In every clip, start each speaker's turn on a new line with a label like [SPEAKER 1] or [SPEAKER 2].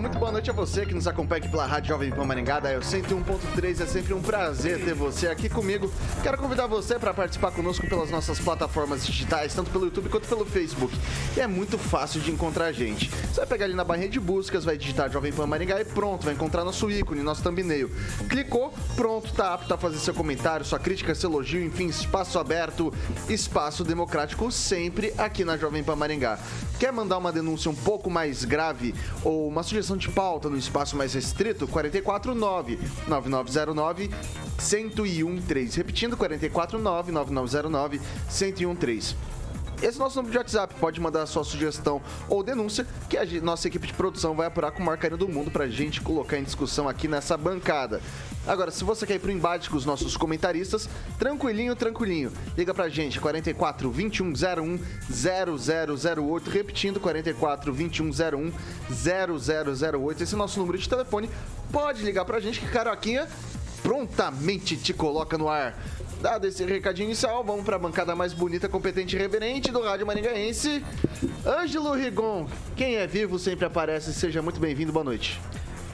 [SPEAKER 1] Muito boa noite a você que nos acompanha aqui pela Rádio Jovem Pan Maringá, da 101.3. É sempre um prazer ter você aqui comigo. Quero convidar você para participar conosco pelas nossas plataformas digitais, tanto pelo YouTube quanto pelo Facebook. E é muito fácil de encontrar a gente. Você vai pegar ali na barrinha de buscas, vai digitar Jovem Pan Maringá e pronto, vai encontrar nosso ícone, nosso thumbnail. Clicou, pronto, tá apto a fazer seu comentário, sua crítica, seu elogio, enfim, espaço aberto, espaço democrático sempre aqui na Jovem Pan Maringá. Quer mandar uma denúncia um pouco mais grave ou uma sugestão de pauta no espaço mais restrito, 449 9909 1013. Repetindo, 449 9909 1013. Esse é nosso número de WhatsApp. Pode mandar sua sugestão ou denúncia que a nossa equipe de produção vai apurar com o maior carinho do mundo pra gente colocar em discussão aqui nessa bancada. Agora, se você quer ir pro embate com os nossos comentaristas, tranquilinho, tranquilinho. Liga pra gente, 44 2101 0008. Repetindo, 44 2101 0008. Esse é o nosso número de telefone. Pode ligar pra gente que Caroquinha prontamente te coloca no ar. Dado esse recadinho inicial, vamos para a bancada mais bonita, competente e reverente do Rádio Maringaense. Ângelo Rigon, quem é vivo sempre aparece. Seja muito bem-vindo, boa noite.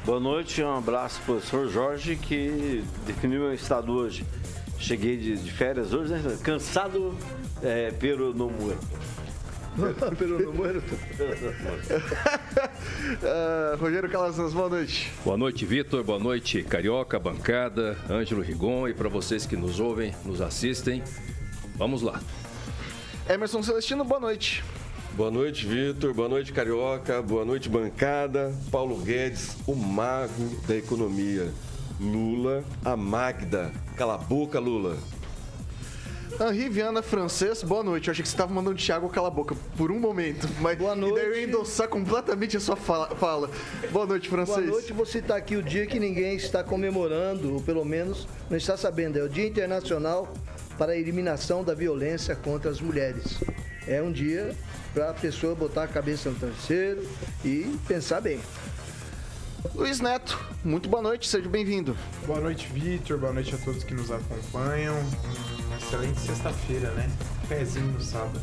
[SPEAKER 2] Boa noite, um abraço para o professor Jorge, que definiu meu estado hoje. Cheguei de, de férias hoje, né? cansado é, pelo no.
[SPEAKER 1] No uh, Rogério Calazans, boa noite.
[SPEAKER 3] Boa noite, Vitor. Boa noite, Carioca, bancada, Ângelo Rigon e para vocês que nos ouvem, nos assistem. Vamos lá.
[SPEAKER 1] Emerson Celestino, boa noite.
[SPEAKER 4] Boa noite, Vitor. Boa noite, Carioca. Boa noite, bancada. Paulo Guedes, o mago da economia. Lula, a Magda. Cala a boca, Lula.
[SPEAKER 1] Henri Viana Francês, boa noite. Eu achei que você estava mandando o Thiago cala a boca por um momento. Mas boa noite. E daí eu ia endossar completamente a sua fala. Boa noite, Francês.
[SPEAKER 5] Boa noite. Você está aqui o dia que ninguém está comemorando, ou pelo menos não está sabendo. É o Dia Internacional para a Eliminação da Violência contra as Mulheres. É um dia para a pessoa botar a cabeça no travesseiro e pensar bem.
[SPEAKER 1] Luiz Neto, muito boa noite, seja bem-vindo.
[SPEAKER 6] Boa noite, Vitor. Boa noite a todos que nos acompanham. Excelente sexta-feira, né? Pezinho no sábado.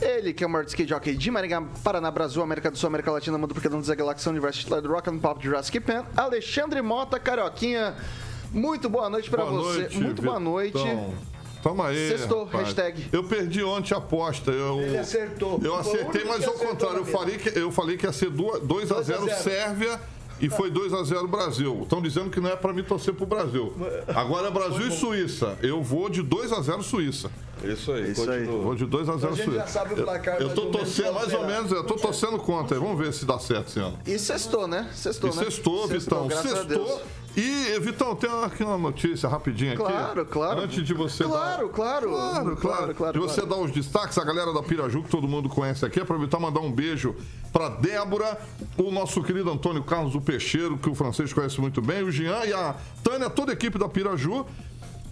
[SPEAKER 1] Ele, que é o maior skate jockey de Maringá, Paraná, Brasil, América do Sul, América Latina, Mundo Porque Não da Galáxia, Universo titular do Rock and Pop Jurassic Pan, Alexandre Mota, Carioquinha. Muito boa noite para você.
[SPEAKER 7] Noite,
[SPEAKER 1] muito boa noite.
[SPEAKER 7] Toma aí.
[SPEAKER 1] Sextou,
[SPEAKER 7] rapaz.
[SPEAKER 1] hashtag.
[SPEAKER 7] Eu perdi ontem a aposta. Eu,
[SPEAKER 5] Ele acertou.
[SPEAKER 7] Eu acertei, mas ao contrário, eu falei, que, eu falei que ia ser 2x0 Sérvia e foi 2 a 0 Brasil. Estão dizendo que não é para mim torcer pro Brasil. Agora é Brasil e Suíça. Eu vou de 2 a 0 Suíça.
[SPEAKER 4] Isso aí,
[SPEAKER 1] Isso aí.
[SPEAKER 7] Vou de 2 a 0
[SPEAKER 5] gente
[SPEAKER 7] Suíça.
[SPEAKER 5] já sabe o placar
[SPEAKER 7] Eu, eu tô torcendo, mais ou menos, eu tô torcendo contra aí. Vamos ver se dá certo esse ano.
[SPEAKER 1] E sextou, né? Sextou,
[SPEAKER 7] E
[SPEAKER 1] né?
[SPEAKER 7] sextou, Vitão. Sextou. E, Vitão, tem aqui uma notícia rapidinha aqui.
[SPEAKER 1] Claro, claro.
[SPEAKER 7] Antes de você
[SPEAKER 1] Claro,
[SPEAKER 7] dar...
[SPEAKER 1] claro.
[SPEAKER 7] Claro, claro,
[SPEAKER 1] claro,
[SPEAKER 7] De você
[SPEAKER 1] claro.
[SPEAKER 7] dar os destaques, a galera da Piraju, que todo mundo conhece aqui, aproveitar e mandar um beijo pra Débora, o nosso querido Antônio Carlos do Peixeiro, que o francês conhece muito bem, o Jean e a Tânia, toda a equipe da Piraju.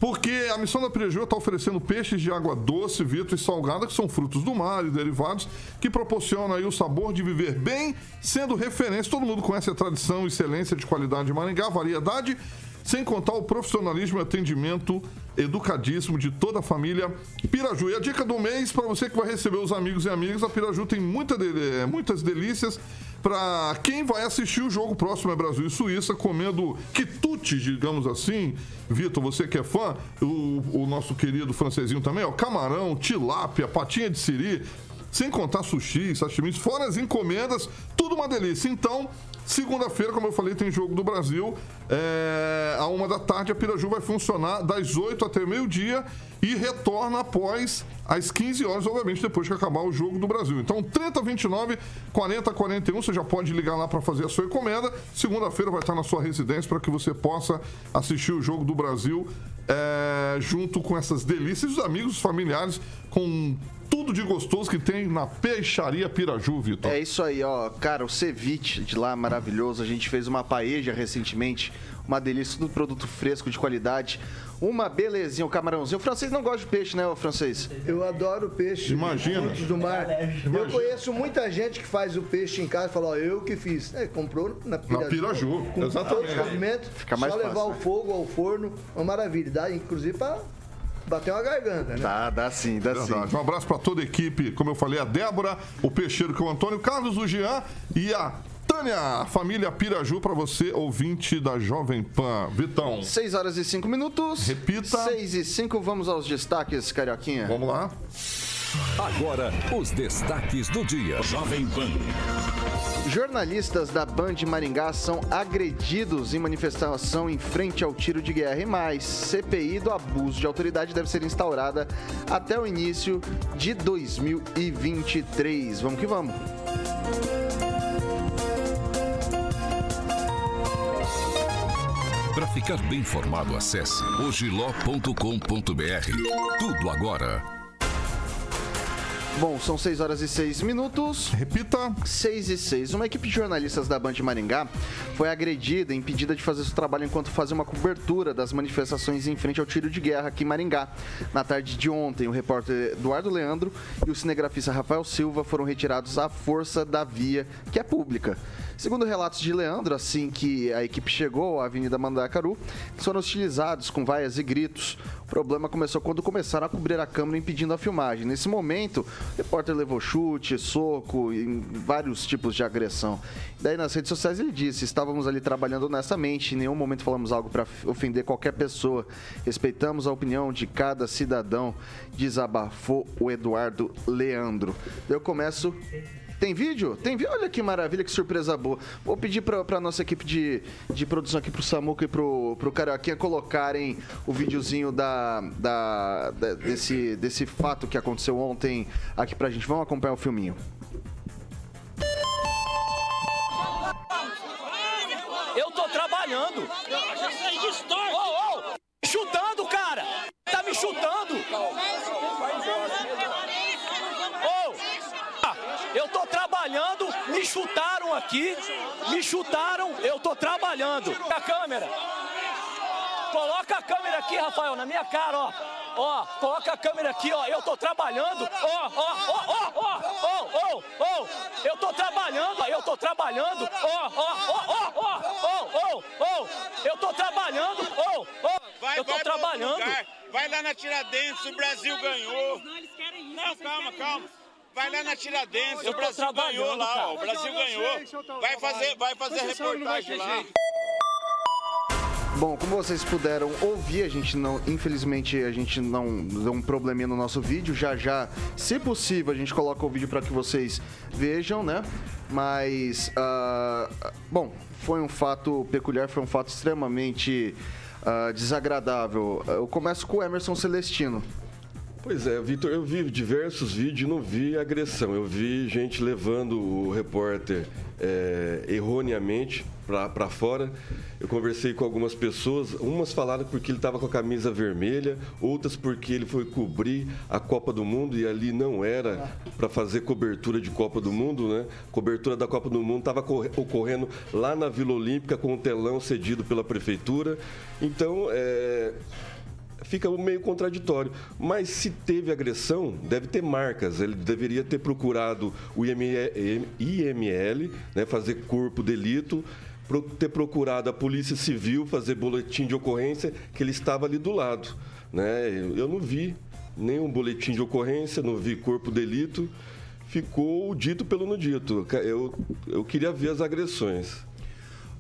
[SPEAKER 7] Porque a missão da Piraju está oferecendo peixes de água doce, Vitor, e salgada, que são frutos do mar e derivados, que proporcionam aí o sabor de viver bem, sendo referência. Todo mundo conhece a tradição, excelência de qualidade de Maringá, variedade, sem contar o profissionalismo e atendimento educadíssimo de toda a família Piraju. E a dica do mês, para você que vai receber os amigos e amigas, a Piraju tem muita dele- muitas delícias para quem vai assistir o jogo próximo é Brasil e Suíça, comendo quitutes, digamos assim. Vitor, você que é fã, o, o nosso querido francesinho também, ó, camarão, tilápia, patinha de siri, sem contar sushi, sashimis, fora as encomendas, tudo uma delícia. Então, Segunda-feira, como eu falei, tem jogo do Brasil. É, a uma da tarde, a Piraju vai funcionar das 8 até meio-dia e retorna após às 15 horas, obviamente, depois que acabar o jogo do Brasil. Então, 30 29, 40 41, você já pode ligar lá para fazer a sua encomenda. Segunda-feira vai estar na sua residência para que você possa assistir o jogo do Brasil é, junto com essas delícias, os amigos, os familiares, com tudo de gostoso que tem na Peixaria Piraju, Vitor.
[SPEAKER 1] É isso aí, ó. Cara, o ceviche de lá é maravilhoso. A gente fez uma paeja recentemente. Uma delícia, tudo produto fresco, de qualidade. Uma belezinha, o camarãozinho. O francês não gosta de peixe, né, o francês?
[SPEAKER 5] Eu adoro peixe.
[SPEAKER 7] Imagina.
[SPEAKER 5] Frutos do mar. Eu conheço muita gente que faz o peixe em casa e fala, ó, eu que fiz. É, comprou na Piraju.
[SPEAKER 7] Na Piraju,
[SPEAKER 5] com
[SPEAKER 7] exatamente.
[SPEAKER 1] Fica mais
[SPEAKER 5] só levar
[SPEAKER 1] fácil,
[SPEAKER 5] o
[SPEAKER 1] né?
[SPEAKER 5] fogo ao forno, uma maravilha. Dá, inclusive, pra bater uma garganta, né?
[SPEAKER 1] Dá, dá sim, dá sim.
[SPEAKER 7] Verdade. Um abraço para toda a equipe, como eu falei, a Débora, o Peixeiro, que é o Antônio, Carlos, o Jean e a Tânia, a família Piraju, para você, ouvinte da Jovem Pan. Vitão,
[SPEAKER 1] 6 horas e 5 minutos.
[SPEAKER 7] Repita.
[SPEAKER 1] 6 e 5, vamos aos destaques, Carioquinha.
[SPEAKER 7] vamos lá.
[SPEAKER 8] Agora, os destaques do dia.
[SPEAKER 9] Jovem Pan.
[SPEAKER 1] Jornalistas da Band Maringá são agredidos em manifestação em frente ao tiro de guerra e mais. CPI do abuso de autoridade deve ser instaurada até o início de 2023. Vamos que vamos.
[SPEAKER 8] Para ficar bem informado, acesse ogiló.com.br. Tudo agora.
[SPEAKER 1] Bom, são 6 horas e 6 minutos.
[SPEAKER 7] Repita.
[SPEAKER 1] 6 e 6. Uma equipe de jornalistas da Band Maringá foi agredida e impedida de fazer seu trabalho enquanto fazia uma cobertura das manifestações em frente ao tiro de guerra aqui em Maringá. Na tarde de ontem, o repórter Eduardo Leandro e o cinegrafista Rafael Silva foram retirados à força da via, que é pública. Segundo relatos de Leandro, assim que a equipe chegou à Avenida Mandacaru, foram hostilizados com vaias e gritos. O problema começou quando começaram a cobrir a câmera impedindo a filmagem. Nesse momento, o repórter levou chute, soco e vários tipos de agressão. Daí nas redes sociais ele disse: estávamos ali trabalhando honestamente, em nenhum momento falamos algo para ofender qualquer pessoa. Respeitamos a opinião de cada cidadão, desabafou o Eduardo Leandro. Eu começo tem vídeo? Tem vídeo? Olha que maravilha, que surpresa boa. Vou pedir pra, pra nossa equipe de, de produção aqui, pro Samuca e pro, pro Carioquinha, colocarem o videozinho da, da, da- desse, desse fato que aconteceu ontem aqui pra gente. Vamos acompanhar o filminho.
[SPEAKER 10] Eu tô trabalhando. Ô, ô, chutando, cara. Tá me chutando. Ô, ah, eu tô trabalhando, me chutaram aqui, me chutaram, eu tô trabalhando. A câmera. Coloca a câmera aqui, Rafael, na minha cara, ó. Ó, coloca a câmera aqui, ó. Eu tô trabalhando. Ó, ó, ó, ó, ó, ó, ó, ó. Eu tô trabalhando, eu tô trabalhando. Ó, ó, ó, ó, ó, ó, ó, ó. Eu tô trabalhando. Ó, ó.
[SPEAKER 11] Vai,
[SPEAKER 10] Eu tô trabalhando.
[SPEAKER 11] Vai lá na Tiradentes, o Brasil ganhou. Não, calma, calma. Vai lá na Tiradentes, o Brasil ganhou lá, ó. O Brasil ganhou. Vai fazer, vai fazer a reportagem lá.
[SPEAKER 1] Bom, como vocês puderam ouvir, a gente não, infelizmente, a gente não deu um probleminha no nosso vídeo. Já já, se possível, a gente coloca o vídeo para que vocês vejam, né? Mas, ah, bom, foi um fato peculiar, foi um fato extremamente ah, desagradável. Eu começo com o Emerson Celestino.
[SPEAKER 4] Pois é, Vitor, eu vi diversos vídeos e não vi agressão. Eu vi gente levando o repórter é, erroneamente para fora. Eu conversei com algumas pessoas, umas falaram porque ele estava com a camisa vermelha, outras porque ele foi cobrir a Copa do Mundo e ali não era para fazer cobertura de Copa do Mundo, né? Cobertura da Copa do Mundo estava ocorrendo lá na Vila Olímpica com um telão cedido pela prefeitura. Então, é, fica meio contraditório. Mas se teve agressão, deve ter marcas. Ele deveria ter procurado o IML, IML né, fazer corpo delito, ter procurado a Polícia Civil fazer boletim de ocorrência, que ele estava ali do lado. Né? Eu não vi nenhum boletim de ocorrência, não vi corpo delito. Ficou o dito pelo no dito. Eu, eu queria ver as agressões.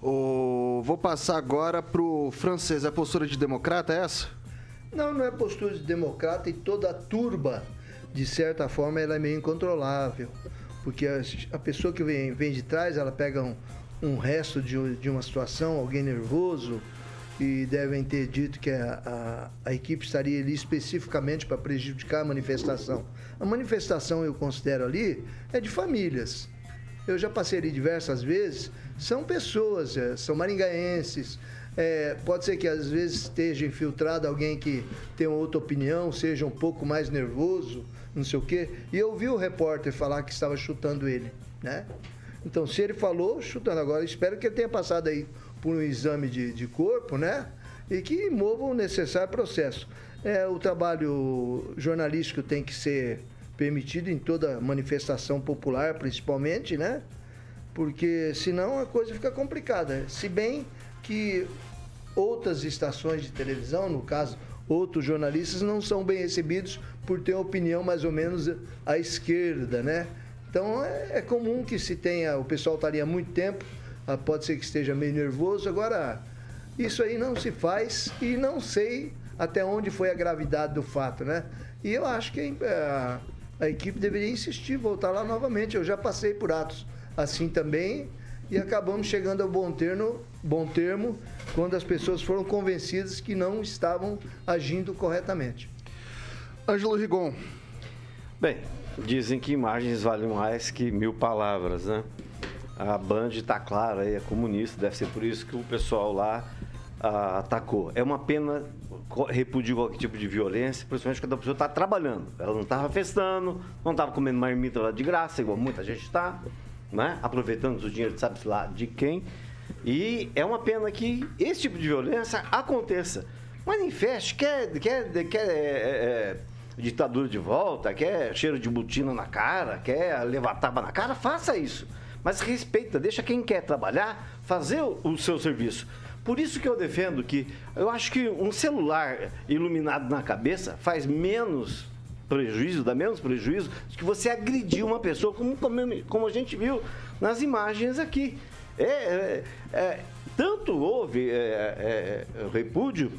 [SPEAKER 1] O- Vou passar agora pro francês. É postura de democrata é essa?
[SPEAKER 5] Não, não é postura de democrata e toda a turba, de certa forma, ela é meio incontrolável. Porque a, a pessoa que vem, vem de trás, ela pega um, um resto de, de uma situação, alguém nervoso, e devem ter dito que a, a, a equipe estaria ali especificamente para prejudicar a manifestação. A manifestação, eu considero ali, é de famílias. Eu já passei ali diversas vezes, são pessoas, é, são maringaenses. É, pode ser que às vezes esteja infiltrado alguém que tem outra opinião, seja um pouco mais nervoso, não sei o quê. E eu vi o repórter falar que estava chutando ele, né? Então, se ele falou, chutando agora, espero que ele tenha passado aí por um exame de, de corpo, né? E que mova o necessário processo. É, o trabalho jornalístico tem que ser permitido em toda manifestação popular, principalmente, né? Porque senão a coisa fica complicada. Se bem que outras estações de televisão, no caso, outros jornalistas, não são bem recebidos por ter opinião mais ou menos à esquerda, né? Então é, é comum que se tenha, o pessoal estaria muito tempo, ah, pode ser que esteja meio nervoso. Agora, isso aí não se faz e não sei até onde foi a gravidade do fato, né? E eu acho que a, a equipe deveria insistir, voltar lá novamente. Eu já passei por atos assim também e acabamos chegando ao bom termo, bom termo quando as pessoas foram convencidas que não estavam agindo corretamente.
[SPEAKER 1] Ângelo Rigon.
[SPEAKER 2] Bem, dizem que imagens valem mais que mil palavras, né? A Band está clara aí, é comunista, deve ser por isso que o pessoal lá ah, atacou. É uma pena repudiar qualquer tipo de violência, principalmente quando a pessoa está trabalhando. Ela não estava festando, não estava comendo marmita lá de graça, igual muita gente está, né? aproveitando o dinheiro, sabe-se lá de quem. E é uma pena que esse tipo de violência aconteça. Manifeste, quer, quer, quer é, é, ditadura de volta, quer cheiro de botina na cara, quer levar na cara, faça isso. Mas respeita, deixa quem quer trabalhar fazer o seu serviço. Por isso que eu defendo que eu acho que um celular iluminado na cabeça faz menos prejuízo, dá menos prejuízo que você agredir uma pessoa, como, como a gente viu nas imagens aqui. É, é, é, tanto houve é, é, é, repúdio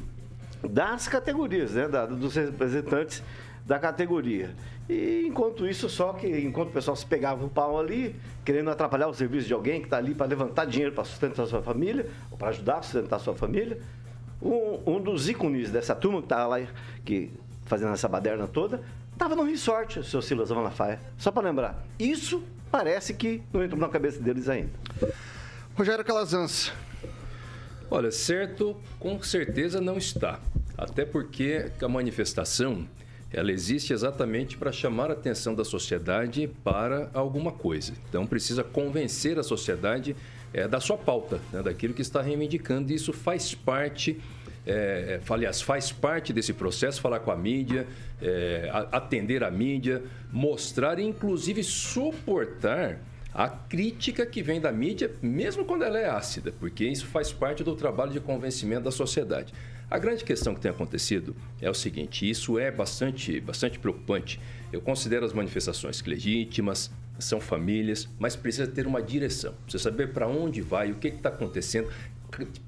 [SPEAKER 2] das categorias, né, da, dos representantes da categoria. E enquanto isso, só que enquanto o pessoal se pegava o pau ali, querendo atrapalhar o serviço de alguém que está ali para levantar dinheiro para sustentar sua família, ou para ajudar a sustentar sua família, um, um dos ícones dessa turma que estava lá que, fazendo essa baderna toda, estava no resort, o seu Silas Malafaia. Só para lembrar. Isso parece que não entrou na cabeça deles ainda.
[SPEAKER 1] Rogério Calazans.
[SPEAKER 3] Olha, certo, com certeza não está. Até porque a manifestação ela existe exatamente para chamar a atenção da sociedade para alguma coisa. Então precisa convencer a sociedade é, da sua pauta, né, daquilo que está reivindicando. E isso faz parte, é, aliás, faz parte desse processo, falar com a mídia, é, atender a mídia, mostrar e inclusive suportar a crítica que vem da mídia, mesmo quando ela é ácida, porque isso faz parte do trabalho de convencimento da sociedade. A grande questão que tem acontecido é o seguinte: isso é bastante, bastante preocupante. Eu considero as manifestações legítimas, são famílias, mas precisa ter uma direção. Precisa saber para onde vai, o que está acontecendo,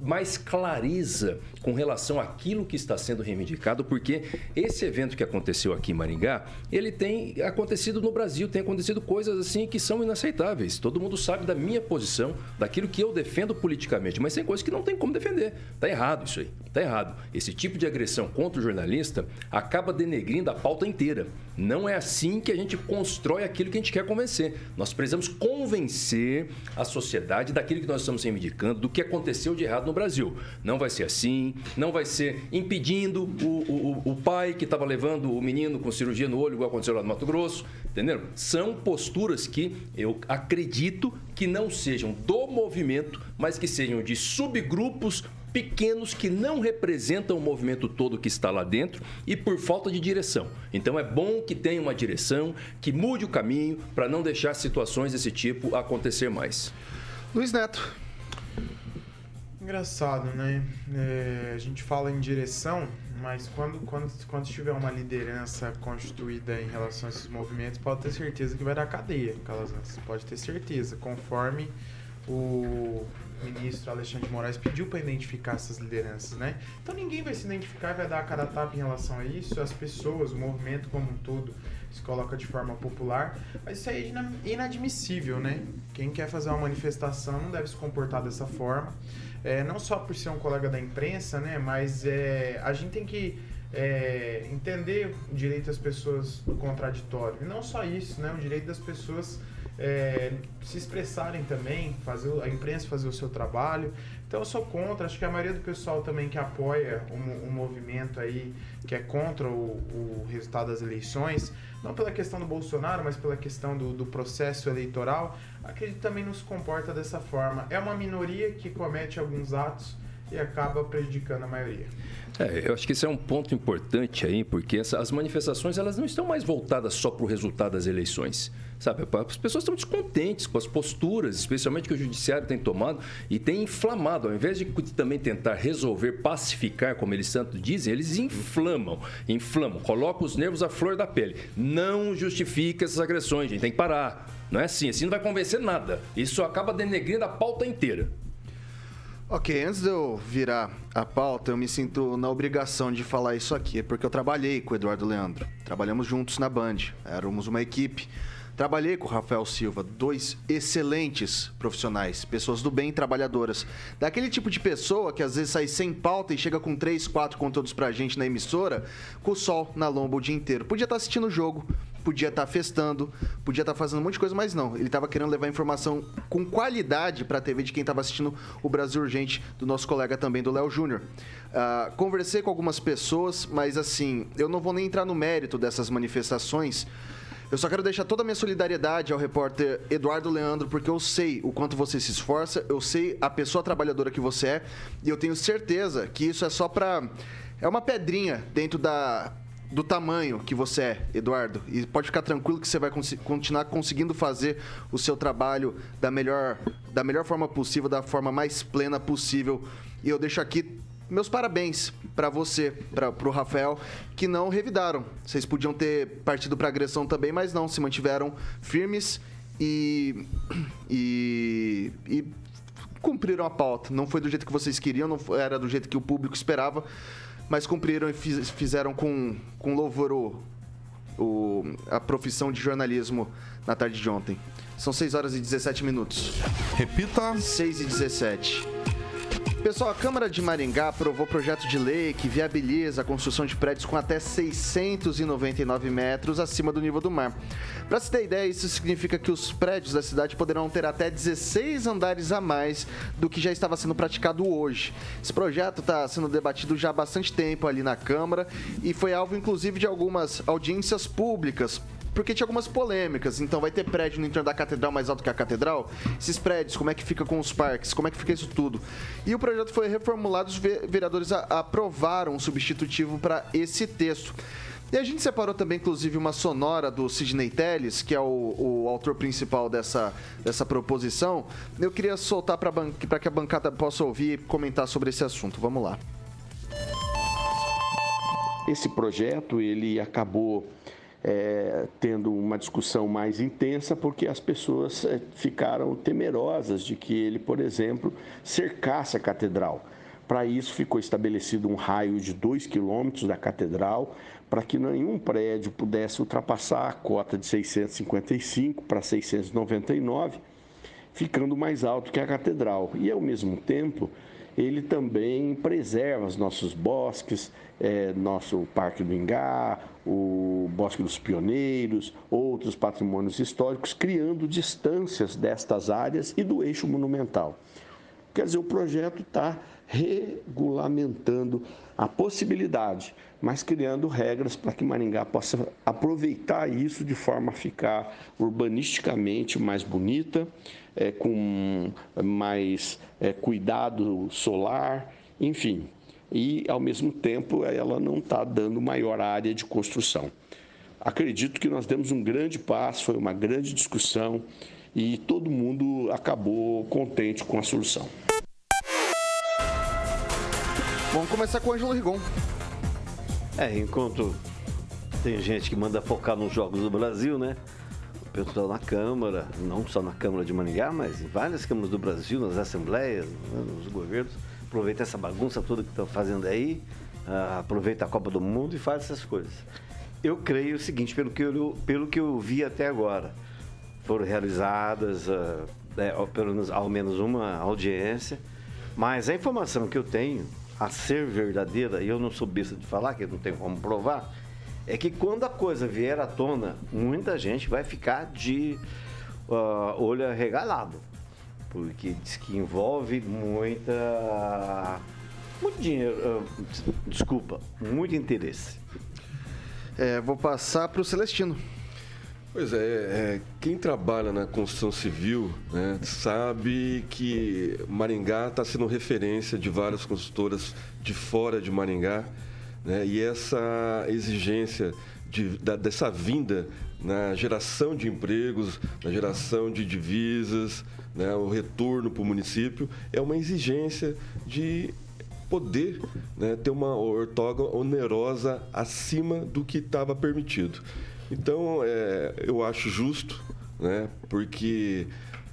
[SPEAKER 3] mais clareza com relação àquilo que está sendo reivindicado, porque esse evento que aconteceu aqui em Maringá, ele tem acontecido no Brasil, tem acontecido coisas assim que são inaceitáveis. Todo mundo sabe da minha posição, daquilo que eu defendo politicamente, mas tem coisas que não tem como defender. Tá errado isso aí, tá errado. Esse tipo de agressão contra o jornalista acaba denegrindo a pauta inteira. Não é assim que a gente constrói aquilo que a gente quer convencer. Nós precisamos convencer a sociedade daquilo que nós estamos reivindicando, do que aconteceu de errado no Brasil. Não vai ser assim, não vai ser impedindo o, o, o pai que estava levando o menino com cirurgia no olho, igual aconteceu lá no Mato Grosso, entenderam? São posturas que eu acredito que não sejam do movimento, mas que sejam de subgrupos pequenos que não representam o movimento todo que está lá dentro e por falta de direção. Então é bom que tenha uma direção, que mude o caminho para não deixar situações desse tipo acontecer mais.
[SPEAKER 1] Luiz Neto.
[SPEAKER 6] Engraçado, né? É, a gente fala em direção, mas quando, quando, quando tiver uma liderança constituída em relação a esses movimentos, pode ter certeza que vai dar cadeia, Calazans. Pode ter certeza, conforme o ministro Alexandre de Moraes pediu para identificar essas lideranças, né? Então ninguém vai se identificar e vai dar a cara a tapa em relação a isso, as pessoas, o movimento como um todo se coloca de forma popular, mas isso aí é inadmissível, né? Quem quer fazer uma manifestação não deve se comportar dessa forma, é, não só por ser um colega da imprensa, né? Mas é, a gente tem que é, entender o direito das pessoas do contraditório. E não só isso, né? O direito das pessoas é, se expressarem também, fazer a imprensa fazer o seu trabalho. Então eu sou contra, acho que a maioria do pessoal também que apoia um movimento aí que é contra o, o, resultado das eleições, não pela questão do Bolsonaro, mas pela questão do, do processo eleitoral, acredito também não se comporta dessa forma. É uma minoria que comete alguns atos e acaba prejudicando a maioria.
[SPEAKER 3] É, eu acho que esse é um ponto importante aí, porque essa, as manifestações elas não estão mais voltadas só para o resultado das eleições. Sabe, as pessoas estão descontentes com as posturas, especialmente que o judiciário tem tomado e tem inflamado. Ao invés de também tentar resolver, pacificar, como eles tanto dizem, eles inflamam, inflamam, colocam os nervos à flor da pele. Não justifica essas agressões, gente. Tem que parar. Não é assim, assim não vai convencer nada. Isso acaba denegrindo a pauta inteira.
[SPEAKER 1] Ok, antes de eu virar a pauta, eu me sinto na obrigação de falar isso aqui, porque eu trabalhei com o Eduardo Leandro. Trabalhamos juntos na Band, éramos uma equipe. Trabalhei com o Rafael Silva, dois excelentes profissionais, pessoas do bem, trabalhadoras. Daquele tipo de pessoa que às vezes sai sem pauta e chega com três, quatro conteúdos pra gente na emissora, com o sol na lomba o dia inteiro. Podia estar assistindo o jogo, podia estar festando, podia estar fazendo um monte de coisa, mas não. Ele estava querendo levar informação com qualidade para a TV de quem estava assistindo o Brasil Urgente, do nosso colega também, do Léo Júnior. Uh, conversei com algumas pessoas, mas assim, eu não vou nem entrar no mérito dessas manifestações eu só quero deixar toda a minha solidariedade ao repórter Eduardo Leandro, porque eu sei o quanto você se esforça, eu sei a pessoa trabalhadora que você é, e eu tenho certeza que isso é só pra. É uma pedrinha dentro da, do tamanho que você é, Eduardo. E pode ficar tranquilo que você vai cons continuar conseguindo fazer o seu trabalho da melhor, da melhor forma possível, da forma mais plena possível. E eu deixo aqui meus parabéns para você, para o Rafael, que não revidaram. Vocês podiam ter partido para agressão também, mas não, se mantiveram firmes e, e, e cumpriram a pauta. Não foi do jeito que vocês queriam, não foi, era do jeito que o público esperava, mas cumpriram e fiz, fizeram com, com louvor o, o, a profissão de jornalismo na tarde de ontem. São 6 horas e 17 minutos.
[SPEAKER 7] Repita.
[SPEAKER 1] 6 e 17. Pessoal, a Câmara de Maringá aprovou projeto de lei que viabiliza a construção de prédios com até 699 metros acima do nível do mar. Para se ter ideia, isso significa que os prédios da cidade poderão ter até 16 andares a mais do que já estava sendo praticado hoje. Esse projeto está sendo debatido já há bastante tempo ali na Câmara e foi alvo, inclusive, de algumas audiências públicas porque tinha algumas polêmicas. Então, vai ter prédio no entorno da catedral mais alto que a catedral? Esses prédios, como é que fica com os parques? Como é que fica isso tudo? E o projeto foi reformulado, os vereadores aprovaram um substitutivo para esse texto. E a gente separou também, inclusive, uma sonora do Sidney Telles, que é o, o autor principal dessa, dessa proposição. Eu queria soltar para que a bancada possa ouvir e comentar sobre esse assunto. Vamos lá.
[SPEAKER 9] Esse projeto ele acabou é, tendo uma discussão mais intensa, porque as pessoas é, ficaram temerosas de que ele, por exemplo, cercasse a catedral. Para isso, ficou estabelecido um raio de 2 quilômetros da catedral, para que nenhum prédio pudesse ultrapassar a cota de 655 para 699, ficando mais alto que a catedral. E, ao mesmo tempo, ele também preserva os nossos bosques, é, nosso Parque do Ingá, o Bosque dos Pioneiros, outros patrimônios históricos, criando distâncias destas áreas e do eixo monumental. Quer dizer, o projeto está regulamentando a possibilidade, mas criando regras para que Maringá possa aproveitar isso de forma a ficar urbanisticamente mais bonita, é, com mais é, cuidado solar, enfim. E, ao mesmo tempo, ela não está dando maior área de construção. Acredito que nós demos um grande passo, foi uma grande discussão e todo mundo acabou contente com a solução.
[SPEAKER 1] Vamos começar com o Ângelo Rigon.
[SPEAKER 2] É, enquanto tem gente que manda focar nos Jogos do Brasil, né? Pessoal na Câmara, não só na Câmara de Maringá, mas em várias câmaras do Brasil, nas assembleias, né, nos governos, aproveita essa bagunça toda que estão fazendo aí, ah, aproveita a Copa do Mundo e faz essas coisas. Eu creio o seguinte, pelo que eu, pelo que eu vi até agora, foram realizadas ah, ao- pelo menos, ao menos uma audiência, mas a informação que eu tenho, a ser verdadeira, e eu não sou besta de falar, que não tenho como provar, é que quando a coisa vier à tona, muita gente vai ficar de ah, olho arregalado. Porque diz que envolve muita. Muito dinheiro. ah, desculpa, muito interesse.
[SPEAKER 1] É, vou passar para o Celestino.
[SPEAKER 4] Pois é, é, quem trabalha na construção civil né, sabe que Maringá está sendo referência de várias construtoras de fora de Maringá né, e essa exigência de- da- dessa vinda na geração de empregos, na geração de divisas, né, o retorno para o município é uma exigência de poder né, ter uma ortoga onerosa acima do que estava permitido. Então, é, eu acho justo, né, porque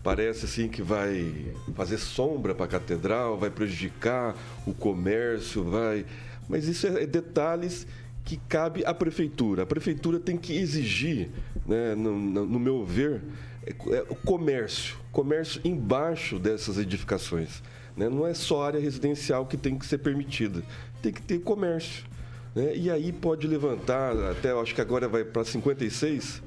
[SPEAKER 4] parece assim que vai fazer sombra para a catedral, vai prejudicar o comércio, vai. Mas isso é detalhes que cabe à prefeitura. A prefeitura tem que exigir, né, no, no- meu ver, é, é, o comércio, comércio embaixo dessas edificações. né? Não é só área residencial que tem que ser permitida, tem que ter comércio. né? E aí pode levantar, até acho que agora vai para 56,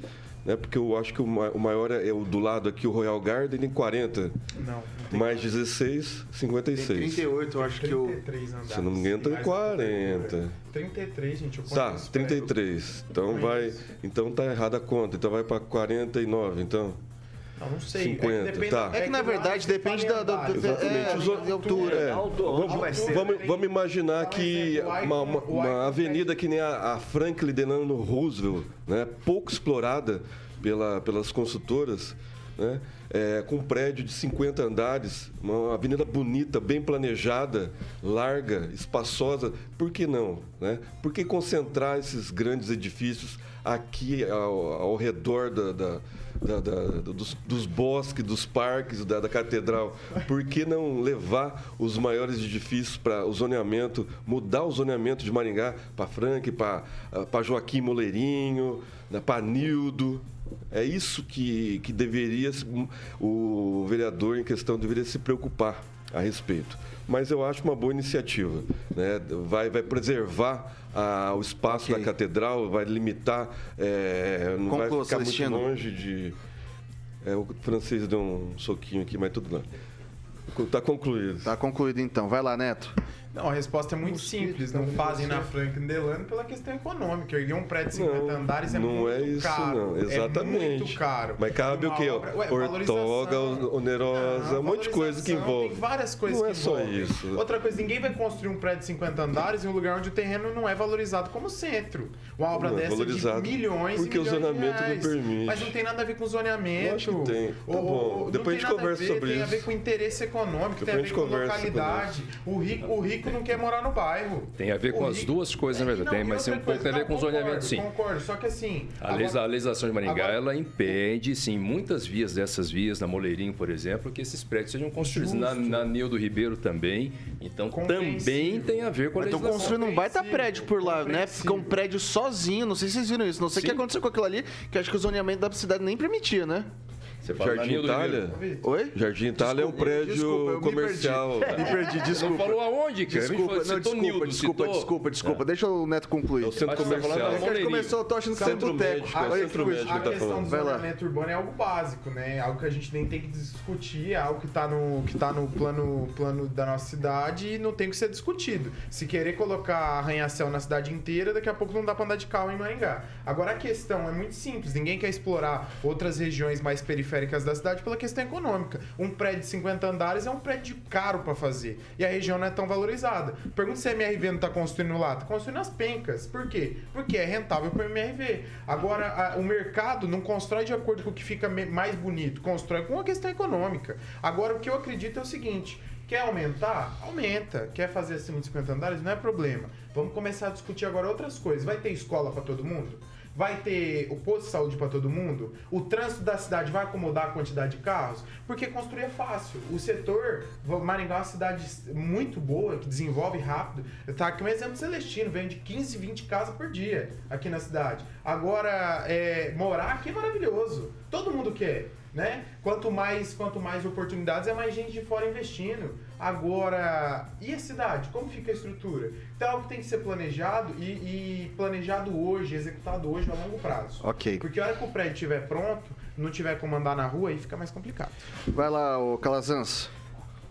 [SPEAKER 4] né? porque eu acho que o ma- o maior é o do lado aqui, o Royal Garden, tem 40.
[SPEAKER 6] Não, não tem
[SPEAKER 4] Mais 16, 56.
[SPEAKER 1] 38, eu acho que eu.
[SPEAKER 6] 33 andares.
[SPEAKER 4] Se não me engano, tem
[SPEAKER 6] Mais
[SPEAKER 4] 40.
[SPEAKER 6] 33, gente. Eu
[SPEAKER 4] Tá,
[SPEAKER 6] conheço,
[SPEAKER 4] 33. Então vai, então tá errada a conta. Então vai para 49, então.
[SPEAKER 6] Não, não sei.
[SPEAKER 4] 50,
[SPEAKER 6] é que depende,
[SPEAKER 4] tá.
[SPEAKER 1] É que na verdade depende da, da.
[SPEAKER 4] Os
[SPEAKER 1] é, altura.
[SPEAKER 4] É,
[SPEAKER 2] vai
[SPEAKER 4] vamos, vamos, vamos imaginar que
[SPEAKER 6] exemplo,
[SPEAKER 4] uma, uma- uma avenida que nem a, a Franklin Delano Roosevelt, né, pouco explorada pela, pelas consultoras, né, é, com um prédio de 50 andares, uma avenida bonita, bem planejada, larga, espaçosa, por que não? Né? Por que concentrar esses grandes edifícios aqui ao, ao redor da- da, da- da- dos, dos bosques, dos parques, da, da catedral. Por que não levar os maiores edifícios para o zoneamento, mudar o zoneamento de Maringá para Frank, para Joaquim Moleirinho, para Nildo? É isso que, que deveria o vereador em questão deveria se preocupar a respeito. Mas eu acho uma boa iniciativa. Né? Vai, vai preservar ah, o espaço
[SPEAKER 1] Ok.
[SPEAKER 4] da catedral, vai limitar, é, não vai
[SPEAKER 1] Conclua,
[SPEAKER 4] ficar muito
[SPEAKER 1] Celestino.
[SPEAKER 4] longe de. É, o francês deu um soquinho aqui, mas tudo bem. Está concluído.
[SPEAKER 1] Tá concluído então. Vai lá, Neto.
[SPEAKER 6] Não, a resposta é muito simples. Não fazem na Franklin Delano pela questão econômica. Erguer um prédio de 50
[SPEAKER 4] Não,
[SPEAKER 6] andares é
[SPEAKER 4] não
[SPEAKER 6] muito
[SPEAKER 4] é isso,
[SPEAKER 6] caro.
[SPEAKER 4] não.
[SPEAKER 6] É
[SPEAKER 4] Exatamente.
[SPEAKER 6] muito caro.
[SPEAKER 4] Mas cabe
[SPEAKER 6] Uma
[SPEAKER 4] o quê? ó?
[SPEAKER 6] obra- Ué,
[SPEAKER 4] Ortoga, onerosa,
[SPEAKER 6] Não,
[SPEAKER 4] um monte de coisa que envolve.
[SPEAKER 6] Tem várias coisas
[SPEAKER 4] Não
[SPEAKER 6] que
[SPEAKER 4] é só
[SPEAKER 6] envolvem.
[SPEAKER 4] isso.
[SPEAKER 6] Outra coisa, ninguém vai construir um prédio de 50 andares em um lugar onde o terreno não é valorizado como centro. Uma obra
[SPEAKER 4] Não é
[SPEAKER 6] dessa
[SPEAKER 4] valorizado
[SPEAKER 6] de milhões
[SPEAKER 4] porque
[SPEAKER 6] e
[SPEAKER 4] o
[SPEAKER 6] milhões de
[SPEAKER 4] zonamento não permite.
[SPEAKER 6] Mas não tem nada a ver com zoneamento.
[SPEAKER 4] Lógico que tem. Tá bom.
[SPEAKER 6] ou- não
[SPEAKER 4] Depois a
[SPEAKER 6] tem
[SPEAKER 4] gente
[SPEAKER 6] nada
[SPEAKER 4] conversa
[SPEAKER 6] ver,
[SPEAKER 4] sobre
[SPEAKER 6] Tem a
[SPEAKER 4] isso.
[SPEAKER 6] ver com interesse econômico, tem a ver com localidade. O rico, o rico não quer morar no bairro.
[SPEAKER 3] Tem a ver com
[SPEAKER 6] O
[SPEAKER 3] as
[SPEAKER 6] rico-
[SPEAKER 3] duas coisas, na verdade.
[SPEAKER 6] Não,
[SPEAKER 3] Tem, mas tem um pouco
[SPEAKER 6] coisa,
[SPEAKER 3] a ver
[SPEAKER 6] não,
[SPEAKER 3] com zoneamento,
[SPEAKER 6] concordo,
[SPEAKER 3] sim.
[SPEAKER 6] Concordo, só que assim.
[SPEAKER 3] A,
[SPEAKER 6] agora-
[SPEAKER 3] a legislação de Maringá,
[SPEAKER 6] agora-
[SPEAKER 3] ela impede, sim, muitas vias dessas vias, na Moleirinho, por exemplo, que esses prédios sejam construídos. Na,
[SPEAKER 6] Justo.
[SPEAKER 3] na Nildo Ribeiro também. Então, também tem a ver com a
[SPEAKER 1] Estão
[SPEAKER 3] legislação.
[SPEAKER 1] construindo um baita prédio por lá, né? Fica um prédio sozinho. Não sei se vocês viram isso. Não sei o que aconteceu com aquilo ali, que acho que o zoneamento da cidade nem permitia, né?
[SPEAKER 3] Você fala
[SPEAKER 4] Jardim Itália?
[SPEAKER 1] Oi?
[SPEAKER 4] Jardim Itália é um prédio
[SPEAKER 1] desculpa, eu me
[SPEAKER 4] comercial.
[SPEAKER 1] perdi. Me perdi,
[SPEAKER 3] Não
[SPEAKER 1] desculpa.
[SPEAKER 3] falou aonde, cara?
[SPEAKER 1] Desculpa,
[SPEAKER 3] A
[SPEAKER 1] não, desculpa,
[SPEAKER 3] Nildo,
[SPEAKER 1] desculpa,
[SPEAKER 3] citou-
[SPEAKER 1] desculpa, desculpa. Deixa o Neto concluir.
[SPEAKER 4] É o centro
[SPEAKER 3] Mas você tá falando
[SPEAKER 4] comercial.
[SPEAKER 1] É a começou, eu tô achando que é
[SPEAKER 4] Centro
[SPEAKER 1] boteco.
[SPEAKER 4] médico, é o centro médico.
[SPEAKER 6] A
[SPEAKER 4] tá
[SPEAKER 6] questão
[SPEAKER 4] falando.
[SPEAKER 6] do zoneamento urbano é algo básico, né? Algo que a gente nem tem que discutir, é algo que está no, que tá no plano, plano da nossa cidade e não tem que ser discutido. Se querer colocar arranha-céu na cidade inteira, daqui a pouco não dá para andar de carro em Maringá. Agora a questão é muito simples, ninguém quer explorar outras regiões mais periféricas da cidade pela questão econômica. Um prédio de 50 andares é um prédio caro para fazer e a região não é tão valorizada. Pergunta se a MRV não está construindo lá, está construindo as pencas. Por quê? Porque é rentável para MRV. Agora, a- o mercado não constrói de acordo com o que fica mais bonito, constrói com a questão econômica. Agora, o que eu acredito é o seguinte: quer aumentar? Aumenta. Quer fazer acima de 50 andares? Não é problema. Vamos começar a discutir agora outras coisas. Vai ter escola para todo mundo? Vai ter o posto de saúde para todo mundo? O trânsito da cidade vai acomodar a quantidade de carros? Porque construir é fácil. O setor, Maringá é uma cidade muito boa, que desenvolve rápido. Tá aqui um exemplo celestino, vem de 15, 20 casas por dia aqui na cidade. Agora, é, morar aqui é maravilhoso. Todo mundo quer né? Quanto mais, quanto mais oportunidades, é mais gente de fora investindo. Agora, e a cidade? Como fica a estrutura? Então, é algo tem que ser planejado e, e, planejado hoje, executado hoje a longo prazo.
[SPEAKER 1] Ok.
[SPEAKER 6] Porque a hora que o prédio estiver pronto, não tiver como andar na rua, aí fica mais complicado.
[SPEAKER 1] Vai lá, o Calazans.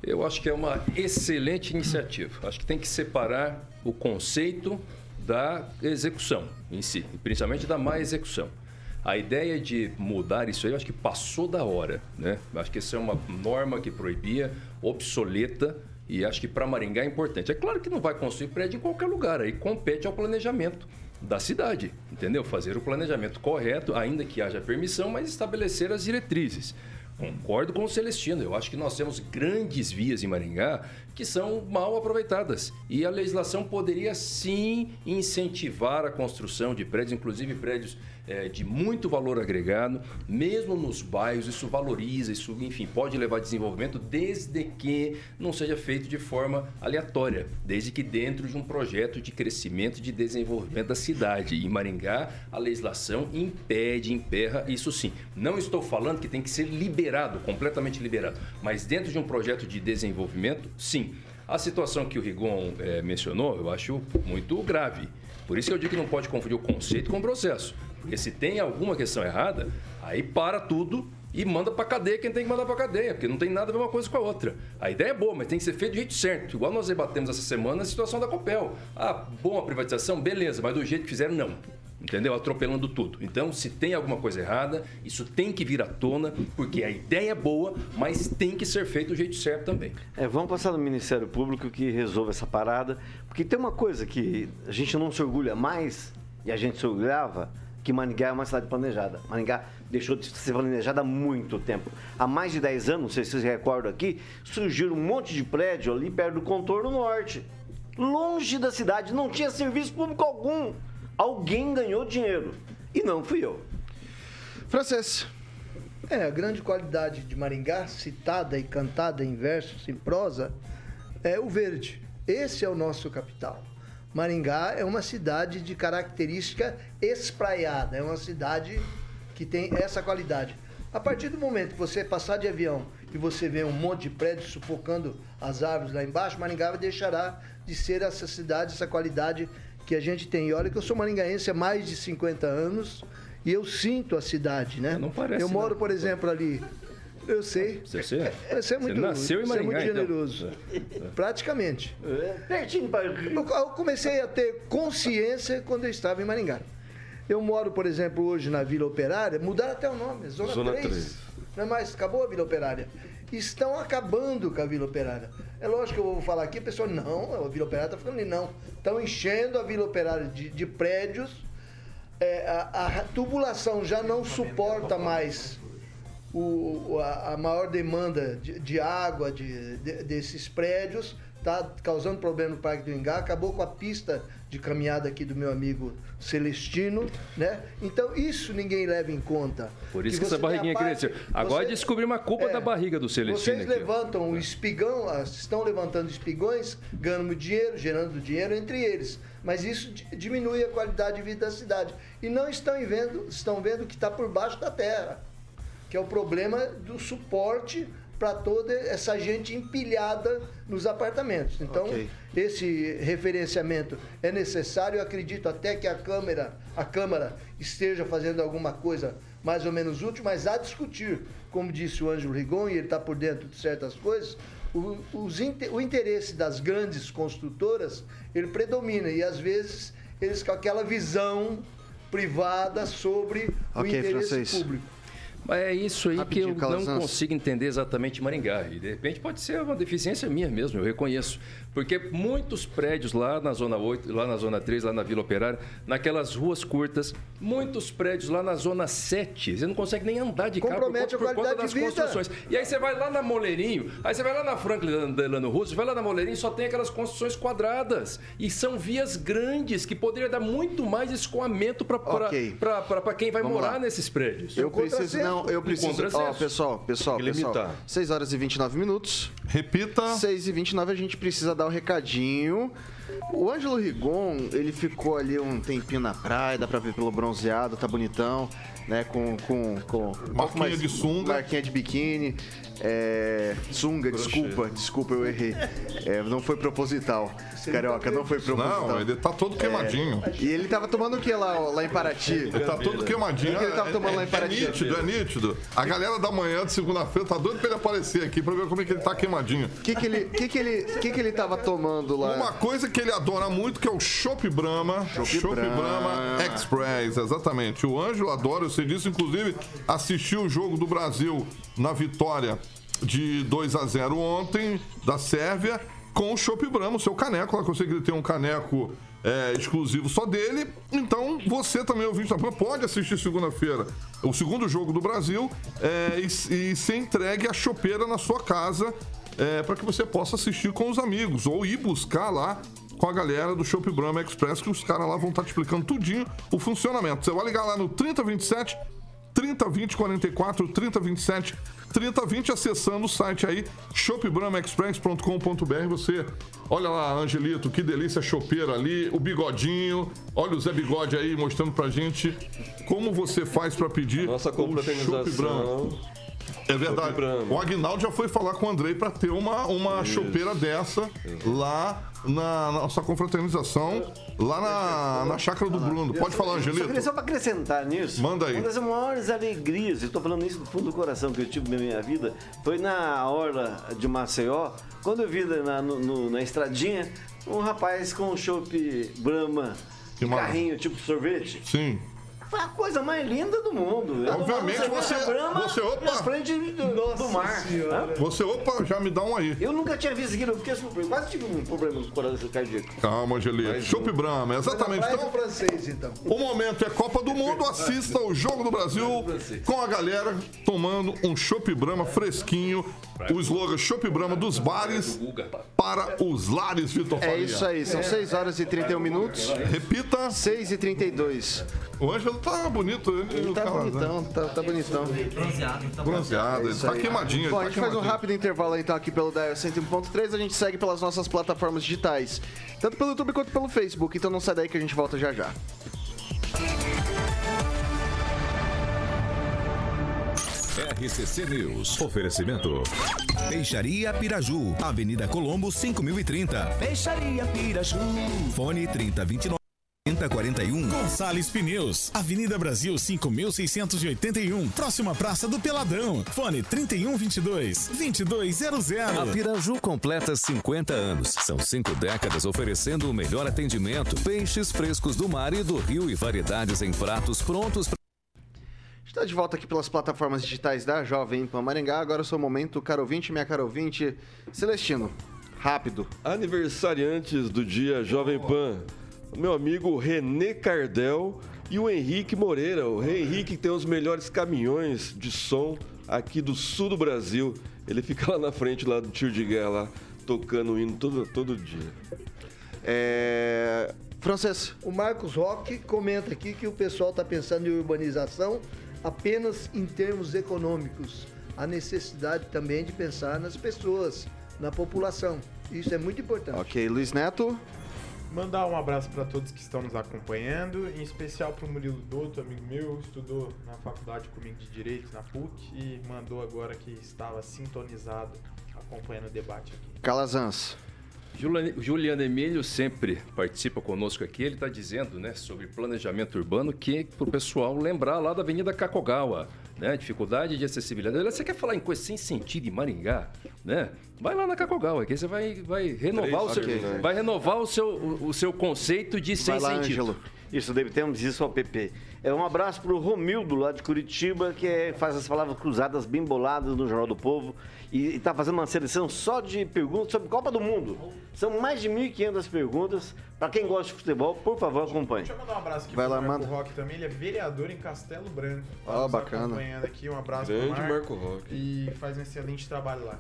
[SPEAKER 3] Eu acho que é uma excelente iniciativa. Acho que tem que separar o conceito da execução em si, principalmente da má execução. A ideia de mudar isso aí, eu acho que passou da hora, né? Eu acho que essa é uma norma que proibia, obsoleta, e acho que para Maringá é importante. É claro que não vai construir prédio em qualquer lugar, aí compete ao planejamento da cidade, entendeu? Fazer o planejamento correto, ainda que haja permissão, mas estabelecer as diretrizes. Concordo com o Celestino. Eu acho que nós temos grandes vias em Maringá que são mal aproveitadas. E a legislação poderia sim incentivar a construção de prédios, inclusive prédios é, de muito valor agregado, mesmo nos bairros, isso valoriza, isso, enfim, pode levar a desenvolvimento desde que não seja feito de forma aleatória, desde que dentro de um projeto de crescimento e de desenvolvimento da cidade. Em Maringá, a legislação impede, emperra isso sim. Não estou falando que tem que ser liberado, completamente liberado, mas dentro de um projeto de desenvolvimento, sim. A situação que o Rigon é, mencionou, eu acho muito grave. Por isso que eu digo que não pode confundir o conceito com o processo. Porque se tem alguma questão errada, aí para tudo e manda para cadeia quem tem que mandar para cadeia, porque não tem nada a ver uma coisa com a outra. A ideia é boa, mas tem que ser feito do jeito certo. Igual nós debatemos essa semana a situação da Copel. Ah, bom a privatização, beleza, mas do jeito que fizeram, não. Entendeu? Atropelando tudo. Então, se tem alguma coisa errada, isso tem que vir à tona, porque a ideia é boa, mas tem que ser feito do jeito certo também.
[SPEAKER 2] É, vamos passar no Ministério Público que resolva essa parada, porque tem uma coisa que a gente não se orgulha mais, e a gente se orgulhava, que Maringá é uma cidade planejada. Maringá deixou de ser planejada há muito tempo. Há mais de 10 anos, não sei se vocês recordam aqui, surgiu um monte de prédio ali perto do contorno norte. Longe da cidade, não tinha serviço público algum. Alguém ganhou dinheiro. E não fui eu.
[SPEAKER 1] Francês.
[SPEAKER 5] É, a grande qualidade de Maringá, citada e cantada em versos, em prosa, é o verde. Esse é o nosso capital. Maringá é uma cidade de característica espraiada, é uma cidade que tem essa qualidade. A partir do momento que você passar de avião e você vê um monte de prédios sufocando as árvores lá embaixo, Maringá deixará de ser essa cidade, essa qualidade que a gente tem. E olha que eu sou maringaense há mais de 50 anos e eu sinto a cidade, né?
[SPEAKER 3] Não parece.
[SPEAKER 5] Eu moro,
[SPEAKER 3] não.
[SPEAKER 5] por exemplo, ali eu sei.
[SPEAKER 3] Você, é?
[SPEAKER 5] Você é muito,
[SPEAKER 3] nasceu em
[SPEAKER 5] você é
[SPEAKER 3] Maringá,
[SPEAKER 5] muito
[SPEAKER 3] então.
[SPEAKER 5] generoso. Praticamente.
[SPEAKER 2] Pertinho para
[SPEAKER 5] Eu, eu comecei a ter consciência quando eu estava em Maringá. Eu moro, por exemplo, hoje na Vila Operária, mudaram até o nome, Zona,
[SPEAKER 4] Zona
[SPEAKER 5] 3.
[SPEAKER 4] 3.
[SPEAKER 5] Não é mais, acabou a Vila Operária. Estão acabando com a Vila Operária. É lógico que eu vou falar aqui, a pessoa, não, a Vila Operária está ficando ali, não. Estão enchendo a Vila Operária de, de prédios, é, a, a tubulação já não suporta mais o, a, a maior demanda de, de água de, de- desses prédios, está causando problema no Parque do Ingá, acabou com a pista de caminhada aqui do meu amigo Celestino, né? Então isso ninguém leva em conta.
[SPEAKER 3] Por isso que,
[SPEAKER 5] você
[SPEAKER 3] essa barriguinha
[SPEAKER 5] parte-
[SPEAKER 3] cresceu. Agora descobri uma culpa
[SPEAKER 5] é,
[SPEAKER 3] da barriga do Celestino
[SPEAKER 5] Vocês
[SPEAKER 3] aqui,
[SPEAKER 5] levantam o espigão, ah, estão levantando espigões, ganhando dinheiro, gerando dinheiro entre eles. Mas isso di- diminui a qualidade de vida da cidade. E não estão vendo, estão vendo o que está por baixo da terra, que é o problema do suporte para toda essa gente empilhada nos apartamentos. Então,
[SPEAKER 1] Ok.
[SPEAKER 5] esse referenciamento é necessário. Eu acredito até que a Câmara, a Câmara esteja fazendo alguma coisa mais ou menos útil, mas a discutir, como disse o Ângelo Rigon, e ele está por dentro de certas coisas, o, os o interesse das grandes construtoras, ele predomina, e às vezes eles com aquela visão privada sobre o
[SPEAKER 1] Ok,
[SPEAKER 5] interesse
[SPEAKER 1] francês.
[SPEAKER 5] público.
[SPEAKER 3] Mas é isso aí que eu
[SPEAKER 1] Calazans.
[SPEAKER 3] não consigo entender exatamente Maringá. E de repente pode ser uma deficiência minha mesmo, eu reconheço. Porque muitos prédios lá na Zona 8, lá na Zona 3, lá na Vila Operária, naquelas ruas curtas, muitos prédios lá na Zona 7, você não consegue nem andar de carro por, conta- por conta
[SPEAKER 5] qualidade
[SPEAKER 3] das construções. E aí você vai lá na Moleirinho, aí você vai lá na Franklin Delano Roosevelt, vai lá na Moleirinho, só tem aquelas construções quadradas. E são vias grandes que poderiam dar muito mais escoamento para
[SPEAKER 1] Ok.
[SPEAKER 3] quem vai
[SPEAKER 1] Vamos
[SPEAKER 3] morar
[SPEAKER 1] lá.
[SPEAKER 3] nesses prédios.
[SPEAKER 1] Eu preciso, não, eu preciso. Ó, pessoal, pessoal, pessoal.
[SPEAKER 4] limitar.
[SPEAKER 1] 6 horas e 29 minutos.
[SPEAKER 7] Repita.
[SPEAKER 1] 6 e 29 a gente precisa dar o recadinho. O Ângelo Rigon, ele ficou ali um tempinho na praia, dá pra ver pelo bronzeado, tá bonitão, né? Com. com, com um
[SPEAKER 7] Marquinha de sunga.
[SPEAKER 1] Marquinha de biquíni. É, sunga, desculpa, desculpa, eu errei. É, não foi proposital. Carioca, não foi proposital.
[SPEAKER 7] Não, ele tá todo queimadinho.
[SPEAKER 1] E ele tava tomando o que lá, lá em Paraty?
[SPEAKER 7] Ele tá todo queimadinho.
[SPEAKER 1] O que ele tava tomando lá em
[SPEAKER 7] é, é
[SPEAKER 1] Paraty?
[SPEAKER 7] nítido, é nítido. A galera da manhã de segunda-feira tá doido pra ele aparecer aqui pra ver como é que ele tá queimadinho.
[SPEAKER 1] O que que ele, que que ele, que que ele tava tomando lá?
[SPEAKER 7] Uma coisa que ele adora muito que é o Chopp Brahma. Chopp
[SPEAKER 1] Brahma.
[SPEAKER 7] Brahma Express, exatamente. O Ângelo adora, você disse, inclusive, assistiu o jogo do Brasil na vitória de 2 a 0 ontem, da Sérvia, com o Chopp Brahma, o seu caneco. Lá ele tem um caneco é, exclusivo só dele. Então, você também, ouvinte da pode assistir segunda-feira o segundo jogo do Brasil é, e, e ser entregue a chopeira na sua casa para que você possa assistir com os amigos ou ir buscar lá com a galera do Shop Brahma Express, que os caras lá vão estar te explicando tudinho o funcionamento. Você vai ligar lá no 3027 3020 44 3027 3020 acessando o site aí shopbramaexpress.com.br você olha lá Angelito que delícia chopeira ali o bigodinho. Olha o Zé Bigode aí mostrando pra gente como você faz pra pedir
[SPEAKER 4] Nossa confraternização.
[SPEAKER 7] É verdade. O Agnaldo já foi falar com o Andrei pra ter uma, uma chopeira dessa lá na nossa confraternização, lá na, na chácara do Bruno. Pode falar, Angelito.
[SPEAKER 2] só para acrescentar nisso.
[SPEAKER 7] Manda aí.
[SPEAKER 2] Uma das maiores alegrias, e estou falando isso do fundo do coração que eu tive na minha vida, foi na orla de Maceió, quando eu vi na, no- na estradinha um rapaz com um chopp Brahma,
[SPEAKER 7] Que
[SPEAKER 2] carrinho tipo sorvete.
[SPEAKER 7] Sim.
[SPEAKER 2] Foi a coisa mais linda do mundo. Eu
[SPEAKER 7] Obviamente você-
[SPEAKER 2] Brahma
[SPEAKER 7] você, opa!
[SPEAKER 2] na frente do, do mar.
[SPEAKER 7] Você, opa, já me dá um aí.
[SPEAKER 2] Eu nunca tinha visto aquilo, eu fiquei surpreso. Quase tive um problema com o coração cardíaco.
[SPEAKER 7] Calma, Angelito. Chopp Brahma, exatamente.
[SPEAKER 5] Vai
[SPEAKER 7] Então,
[SPEAKER 5] francês, então.
[SPEAKER 7] o momento é Copa do Mundo. Assista o Jogo do Brasil com a galera tomando um Chopp Brahma fresquinho. O slogan Chopp Brahma dos bares para os lares, Vitor
[SPEAKER 1] É
[SPEAKER 7] Faria.
[SPEAKER 1] isso aí, são 6 horas e 31 minutos.
[SPEAKER 7] Repita.
[SPEAKER 1] 6 e 32.
[SPEAKER 7] O Ângelo tá bonito. Ele,
[SPEAKER 1] Ele tá
[SPEAKER 7] Calazans.
[SPEAKER 1] bonitão, tá, tá bonitão.
[SPEAKER 7] Bronzeado, ele tá queimadinho.
[SPEAKER 1] Bom, a
[SPEAKER 7] ele
[SPEAKER 1] gente
[SPEAKER 7] tá
[SPEAKER 1] faz um rápido intervalo então aqui pelo Dial 101.3, a gente segue pelas nossas plataformas digitais, tanto pelo YouTube quanto pelo Facebook, então não sai daí que a gente volta já já.
[SPEAKER 8] RCC News. Oferecimento.
[SPEAKER 12] Peixaria Piraju, Avenida Colombo 5030.
[SPEAKER 13] Peixaria Piraju.
[SPEAKER 12] Fone 3029 3041.
[SPEAKER 13] Gonçalves Pneus, Avenida Brasil 5681, próxima Praça do Peladão. Fone 3122 2200.
[SPEAKER 14] A Piraju completa 50 anos. São cinco décadas oferecendo o melhor atendimento, peixes frescos do mar e do rio e variedades em pratos prontos pra
[SPEAKER 1] Está de volta aqui pelas plataformas digitais da Jovem Pan Maringá. Agora é o seu momento, caro ouvinte, minha caro ouvinte. Celestino, rápido.
[SPEAKER 4] Aniversariantes do dia Jovem Pan. O meu amigo René Cardel e o Henrique Moreira. O Henrique que tem os melhores caminhões de som aqui do sul do Brasil. Ele fica lá na frente lá do tiro de guerra lá, tocando o hino todo, todo dia.
[SPEAKER 1] É... Francês.
[SPEAKER 5] O Marcos Roque comenta aqui que o pessoal está pensando em urbanização apenas em termos econômicos. A necessidade também de pensar nas pessoas, na população. Isso é muito importante.
[SPEAKER 1] Ok, Luiz Neto.
[SPEAKER 6] Mandar um abraço para todos que estão nos acompanhando, em especial para o Murilo Dotto, amigo meu, estudou na faculdade comigo de Direito, na PUC, e mandou agora que estava sintonizado acompanhando o debate aqui.
[SPEAKER 1] Calazans.
[SPEAKER 3] Juliano- Juliano Emílio sempre participa conosco aqui. Ele está dizendo né, sobre planejamento urbano que para o pessoal lembrar lá da Avenida Kakogawa, né? Dificuldade de acessibilidade. Você quer falar em coisa sem sentido em Maringá, né? Vai lá na Kakogawa, que aí você vai, vai renovar, o seu,
[SPEAKER 1] Três, ok.
[SPEAKER 3] vai renovar o seu, o, o seu conceito de sem
[SPEAKER 1] Vai lá,
[SPEAKER 3] sentido.
[SPEAKER 1] Ângelo.
[SPEAKER 2] Isso, David, temos isso ao PP. É um abraço pro Romildo, lá de Curitiba, que é- faz as palavras cruzadas bem boladas no Jornal do Povo e está fazendo uma seleção só de perguntas sobre Copa do Mundo. São mais de 1.500 perguntas. Para quem gosta de futebol, por favor, acompanhe.
[SPEAKER 6] Deixa eu mandar um abraço aqui
[SPEAKER 1] Vai
[SPEAKER 6] pro
[SPEAKER 1] lá,
[SPEAKER 6] Marco
[SPEAKER 1] manda.
[SPEAKER 6] Rock também, ele é vereador em Castelo Branco.
[SPEAKER 1] Ó,
[SPEAKER 6] nos
[SPEAKER 1] bacana.
[SPEAKER 6] acompanhando aqui, um abraço
[SPEAKER 4] Grande
[SPEAKER 6] pro Marco.
[SPEAKER 4] Marco Rock.
[SPEAKER 6] E faz um excelente trabalho lá.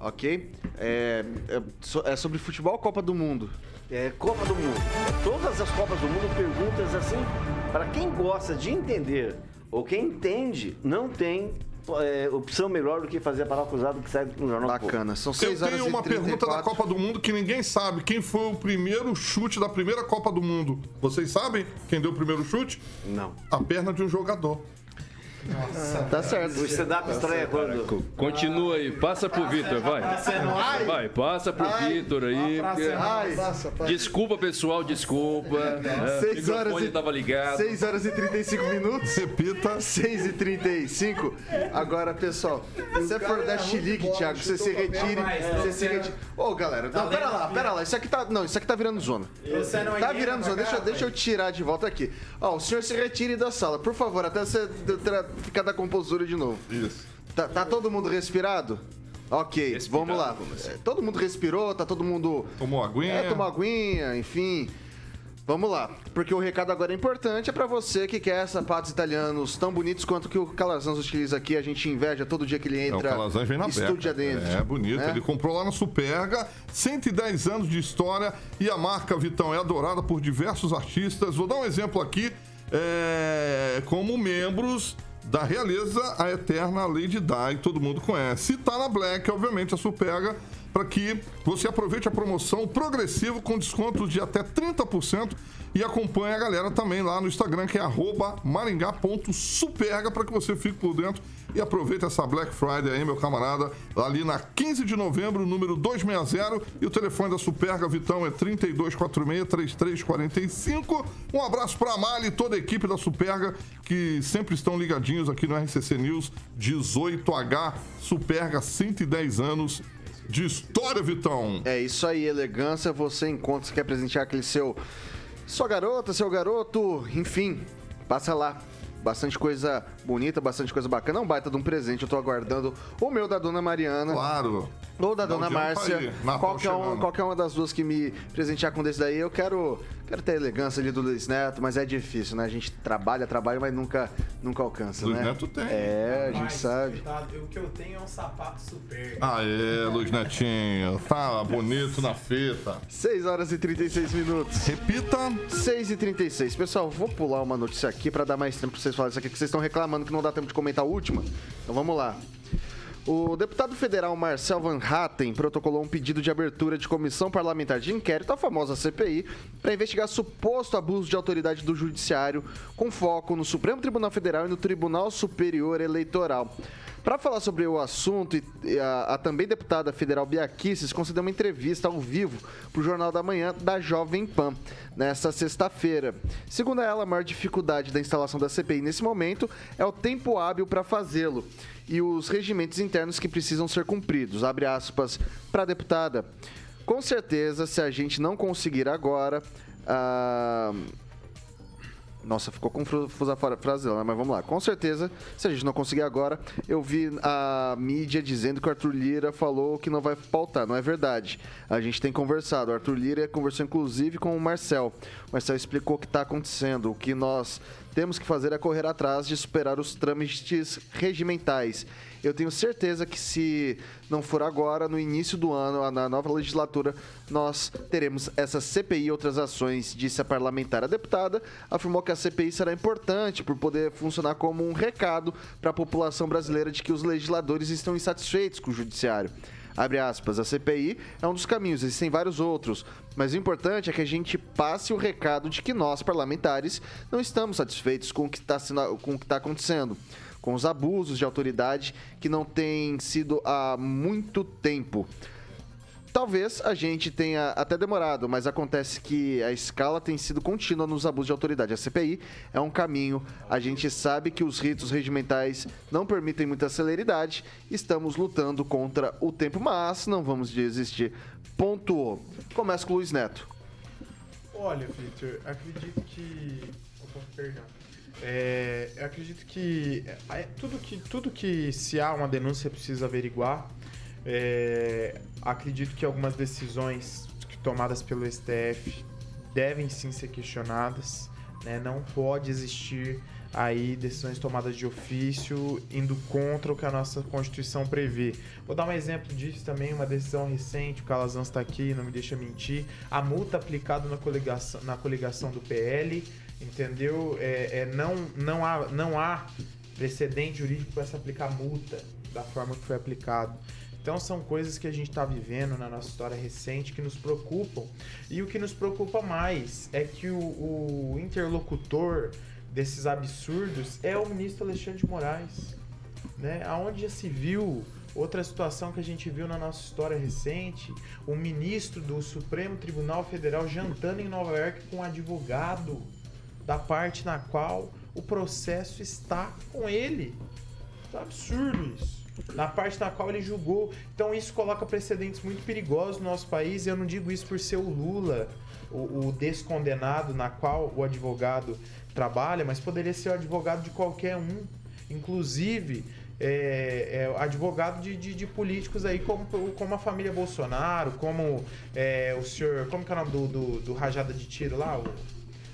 [SPEAKER 1] Ok? É, é é sobre futebol Copa do Mundo.
[SPEAKER 2] É Copa do Mundo. Todas as Copas do Mundo, perguntas assim, para quem gosta de entender ou quem entende, não tem é, opção melhor do que fazer a palavra cruzada que sai no Jornal.
[SPEAKER 1] Bacana. São
[SPEAKER 7] Eu
[SPEAKER 1] 6 horas
[SPEAKER 7] tenho uma pergunta da
[SPEAKER 1] 34.
[SPEAKER 7] Copa do Mundo que ninguém sabe. Quem foi o primeiro chute da primeira Copa do Mundo? Vocês sabem quem deu o primeiro chute?
[SPEAKER 2] Não.
[SPEAKER 7] A perna de um jogador.
[SPEAKER 1] Tá certo.
[SPEAKER 2] O stand-up estreia quando?
[SPEAKER 3] Continua aí, passa pro Vitor, vai. Vai, passa pro Vitor aí. porque-
[SPEAKER 1] Ai,
[SPEAKER 5] Passa, passa.
[SPEAKER 3] Desculpa, pessoal, desculpa. né? O
[SPEAKER 1] 6 horas
[SPEAKER 3] microfone
[SPEAKER 1] e,
[SPEAKER 3] tava ligado.
[SPEAKER 1] 6 horas e 35 minutos.
[SPEAKER 7] Repita.
[SPEAKER 1] 6 e 35. Agora, pessoal, se for dar
[SPEAKER 5] é muito
[SPEAKER 1] chilique, Thiago, você se retire. Você se retire. Ô, galera, não, pera lá, pera lá. Isso aqui tá. Não, isso aqui tá virando zona.
[SPEAKER 6] Você não
[SPEAKER 1] Tá virando zona. Deixa, deixa eu tirar de volta aqui. Ó, o senhor se retire da sala, por favor, até você ficar da compostura de novo.
[SPEAKER 7] Isso.
[SPEAKER 1] Tá, tá todo mundo respirado? Ok,
[SPEAKER 3] Respirado,
[SPEAKER 1] vamos lá.
[SPEAKER 3] assim?
[SPEAKER 1] É, Todo mundo respirou, tá todo mundo.
[SPEAKER 7] Tomou aguinha.
[SPEAKER 1] É, tomou aguinha, enfim. Vamos lá, porque o recado agora é importante é pra você que quer sapatos italianos tão bonitos quanto que o Calazans utiliza aqui. A gente inveja todo dia que ele
[SPEAKER 7] É, o
[SPEAKER 1] entra.
[SPEAKER 7] Calazans vem na
[SPEAKER 1] estúdio
[SPEAKER 7] beca.
[SPEAKER 1] adentro.
[SPEAKER 7] É, bonito.
[SPEAKER 1] né?
[SPEAKER 7] Ele comprou lá na Superga, 110 anos de história e a marca Vitão é adorada por diversos artistas. Vou dar um exemplo aqui, é, como membros da realeza, a eterna Lady Di, todo mundo conhece. E tá na Black, obviamente, a Superga, para que você aproveite a promoção progressiva com descontos de até 30% e acompanhe a galera também lá no Instagram, que é maringá.superga, para que você fique por dentro e aproveite essa Black Friday aí, meu camarada, ali na 15 de novembro, número 260, e o telefone da Superga Vitão é 3246-3345. Um abraço para a Mali e toda a equipe da Superga, que sempre estão ligadinhos aqui no RCC News 18H, Superga 110 anos de história, Vitão.
[SPEAKER 1] É isso aí, elegância. Você encontra, você quer presentear aquele seu. Sua garota, seu garoto, enfim, passa lá. Bastante coisa bonita, bastante coisa bacana. É um baita de um presente. Eu tô aguardando o meu da dona Mariana.
[SPEAKER 7] Claro.
[SPEAKER 1] Ou da
[SPEAKER 7] um
[SPEAKER 1] dona
[SPEAKER 7] pra
[SPEAKER 1] Márcia. Qualquer, um,
[SPEAKER 7] chegando.
[SPEAKER 1] qualquer uma das duas que me presentear com desse daí, eu quero, quero ter a elegância ali do Luiz Neto, mas é difícil, né? A gente trabalha, trabalha, mas nunca, nunca alcança,
[SPEAKER 7] Luiz
[SPEAKER 1] né?
[SPEAKER 7] Neto tem.
[SPEAKER 1] É, a gente
[SPEAKER 6] Mas,
[SPEAKER 1] sabe.
[SPEAKER 6] coitado, o que eu tenho é um sapato super.
[SPEAKER 7] Aê, Luiz Netinho. Tá bonito na fita.
[SPEAKER 1] 6 horas e 36 minutos.
[SPEAKER 7] Repita.
[SPEAKER 1] 6 e 36 Pessoal, vou pular uma notícia aqui pra dar mais tempo pra vocês falarem isso aqui, que vocês estão reclamando que não dá tempo de comentar a última. Então vamos lá. O deputado federal Marcel Van Hatten protocolou um pedido de abertura de comissão parlamentar de inquérito, a famosa CPI, para investigar suposto abuso de autoridade do Judiciário, com foco no Supremo Tribunal Federal e no Tribunal Superior Eleitoral. Para falar sobre o assunto, a, a também deputada federal Bia Kicis concedeu uma entrevista ao vivo para o Jornal da Manhã da Jovem Pan, nesta sexta-feira. Segundo ela, a maior dificuldade da instalação da CPI nesse momento é o tempo hábil para fazê-lo e os regimentos internos que precisam ser cumpridos. Abre aspas para a deputada. Com certeza, se a gente não conseguir agora. ah, nossa, ficou confusa a frase dela, né? mas vamos lá. Com certeza, se a gente não conseguir agora, eu vi a mídia dizendo que o Arthur Lira falou que não vai pautar. Não é verdade. A gente tem conversado. O Arthur Lira conversou inclusive com o Marcel. O Marcel explicou o que está acontecendo. O que nós temos que fazer é correr atrás de superar os trâmites regimentais. Eu tenho certeza que se não for agora, no início do ano, na nova legislatura, nós teremos essa CPI e outras ações, disse a parlamentar. A deputada afirmou que a CPI será importante por poder funcionar como um recado para a população brasileira de que os legisladores estão insatisfeitos com o judiciário. Abre aspas, a CPI é um dos caminhos, existem vários outros, mas o importante é que a gente passe o recado de que nós, parlamentares, não estamos satisfeitos com o que está tá acontecendo, com os abusos de autoridade que não têm sido há muito tempo. Talvez a gente tenha até demorado, mas acontece que a escala tem sido contínua nos abusos de autoridade. A CPI é um caminho. A gente sabe que os ritos regimentais não permitem muita celeridade. Estamos lutando contra o tempo, mas não vamos desistir. Pontuou. Começa com o Luiz Neto.
[SPEAKER 6] Olha, Victor, acredito que. Opa, perdão. É, eu acredito que, é, tudo que tudo que se há uma denúncia precisa averiguar. É, acredito que algumas decisões tomadas pelo STF devem sim ser questionadas. Né? Não pode existir aí decisões tomadas de ofício indo contra o que a nossa Constituição prevê. Vou dar um exemplo disso também, uma decisão recente, o Calazans está aqui, não me deixa mentir, a multa aplicada na coligação, na coligação do PL, entendeu? É, é, não, não, há, não há precedente jurídico para se aplicar multa da forma que foi aplicado. Então são coisas que a gente está vivendo na nossa história recente que nos preocupam. E o que nos preocupa mais é que o, o interlocutor desses absurdos é o ministro Alexandre de Moraes. Né? Aonde já se viu outra situação que a gente viu na nossa história recente, o ministro do Supremo Tribunal Federal jantando em Nova York com um advogado da parte na qual o processo está com ele. É absurdo isso. Na parte na qual ele julgou. Então isso coloca precedentes muito perigosos no nosso país. E eu não digo isso por ser o Lula, o, o descondenado, na qual o advogado trabalha, mas poderia ser o advogado de qualquer um. Inclusive, é, é, advogado de, de, de, políticos aí como, como a família Bolsonaro, como é, o senhor. Como que é o nome do, do, do rajada de tiro lá? O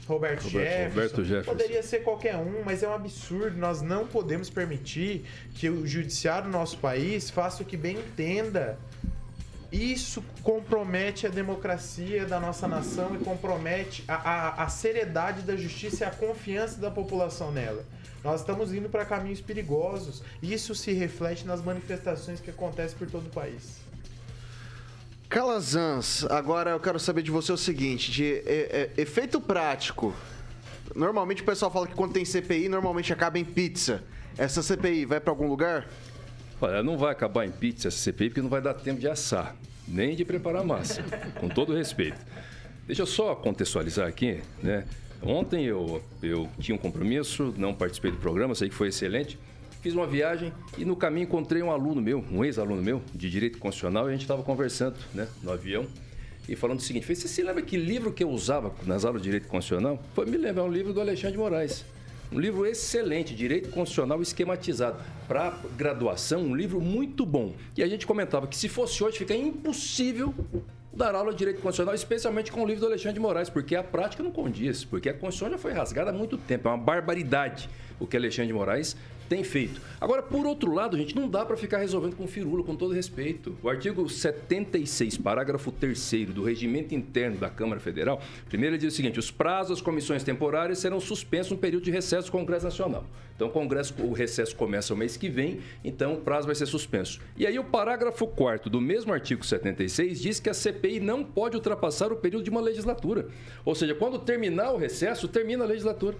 [SPEAKER 6] Roberto, Roberto, Jefferson. Roberto Jefferson. Poderia ser qualquer um, mas é um absurdo. Nós não podemos permitir que o judiciário do nosso país faça o que bem entenda. Isso compromete a democracia da nossa nação e compromete a, a, a seriedade da justiça e a confiança da população nela. Nós estamos indo para caminhos perigosos. Isso se reflete nas manifestações que acontecem por todo o país.
[SPEAKER 1] Calazans, agora eu quero saber de você o seguinte: de é, é, efeito prático. Normalmente o pessoal fala que quando tem CPI, normalmente acaba em pizza. Essa CPI vai para algum lugar?
[SPEAKER 3] Olha, não vai acabar em pizza essa CPI porque não vai dar tempo de assar, nem de preparar massa, com todo respeito. Deixa eu só contextualizar aqui, né? Ontem eu, eu tinha um compromisso, não participei do programa, sei que foi excelente. Fiz uma viagem e no caminho encontrei um aluno meu, um ex-aluno meu, de Direito Constitucional, e a gente estava conversando né, no avião e falando o seguinte: você se lembra que livro que eu usava nas aulas de Direito Constitucional? Foi me lembrar um livro do Alexandre de Moraes. Um livro excelente, Direito Constitucional Esquematizado. Para graduação, um livro muito bom. E a gente comentava que se fosse hoje, fica impossível dar aula de direito constitucional, especialmente com o livro do Alexandre de Moraes, porque a prática não condiz, porque a Constituição já foi rasgada há muito tempo, é uma barbaridade o que Alexandre de Moraes tem feito. Agora, por outro lado, gente, não dá para ficar resolvendo com firula, com todo respeito. O artigo 76, parágrafo 3 do Regimento Interno da Câmara Federal, primeiro ele diz o seguinte: os prazos das comissões temporárias serão suspensos no período de recesso do Congresso Nacional. Então, o Congresso, o recesso começa o mês que vem, então o prazo vai ser suspenso. E aí, o parágrafo 4 do mesmo artigo 76 diz que a CPI não pode ultrapassar o período de uma legislatura. Ou seja, quando terminar o recesso, termina a legislatura.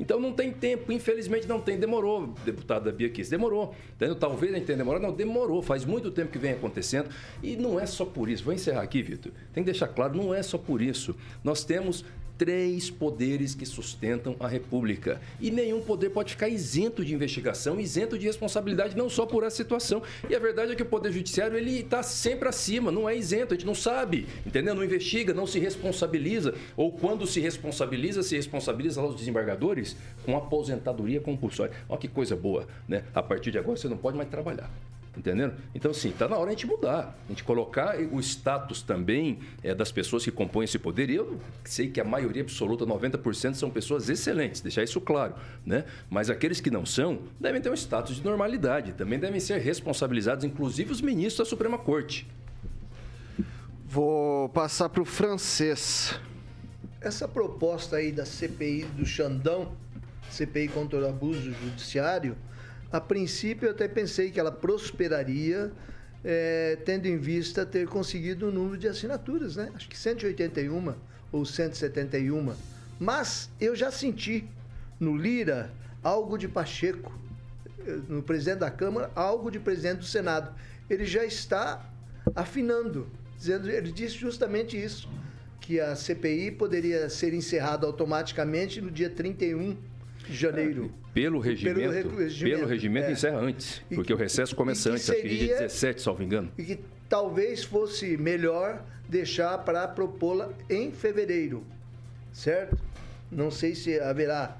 [SPEAKER 3] Então não tem tempo, infelizmente não tem. Demorou, deputada Bia Kiss, demorou. Entendeu? Talvez a gente tenha demorado, não, demorou. Faz muito tempo que vem acontecendo. E não é só por isso. Vou encerrar aqui, Vitor. Tem que deixar claro, não é só por isso. Nós temos três poderes que sustentam a República. E nenhum poder pode ficar isento de investigação, isento de responsabilidade, não só por essa situação. E a verdade é que o Poder Judiciário ele está sempre acima, não é isento, a gente não sabe, entendeu? Não investiga, não se responsabiliza. Ou quando se responsabiliza, se responsabiliza lá os desembargadores com aposentadoria compulsória. Olha que coisa boa, né? A partir de agora você não pode mais trabalhar. Entendendo? Então, assim, está na hora de a gente mudar. A gente colocar o status também é, das pessoas que compõem esse poder. E eu sei que a maioria absoluta, 90%, são pessoas excelentes, deixar isso claro. Né? Mas aqueles que não são, devem ter um status de normalidade. Também devem ser responsabilizados, inclusive os ministros da Suprema Corte.
[SPEAKER 1] Vou passar para o francês.
[SPEAKER 5] Essa proposta aí da CPI do Xandão, CPI contra o abuso judiciário, a princípio, eu até pensei que ela prosperaria, é, tendo em vista ter conseguido o um número de assinaturas, né? Acho que 181 ou 171. Mas eu já senti no Lira algo de Pacheco, no presidente da Câmara, algo de presidente do Senado. Ele já está afinando, dizendo, ele disse justamente isso, que a CPI poderia ser encerrada automaticamente no dia 31 de janeiro.
[SPEAKER 3] Pelo regimento, pelo, regimento, pelo regimento é. encerra antes, e porque que, o recesso começa antes, seria, dia 17, salvo engano.
[SPEAKER 5] E que talvez fosse melhor deixar para propô-la em fevereiro. certo? Não sei se haverá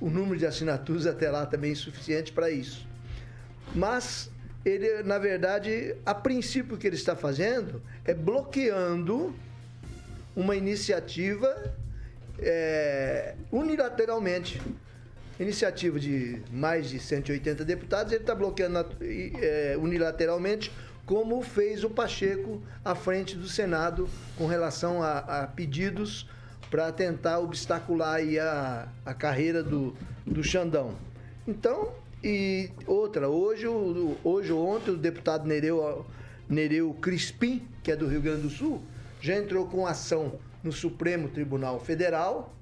[SPEAKER 5] o número de assinaturas até lá também suficiente para isso. Mas ele, na verdade, a princípio o que ele está fazendo é bloqueando uma iniciativa é, unilateralmente. Iniciativa de mais de 180 deputados, ele está bloqueando é, unilateralmente, como fez o Pacheco à frente do Senado com relação a, a pedidos para tentar obstacular a, a carreira do, do Xandão. Então, e outra, hoje, hoje ou ontem, o deputado Nereu, Nereu Crispim, que é do Rio Grande do Sul, já entrou com ação no Supremo Tribunal Federal,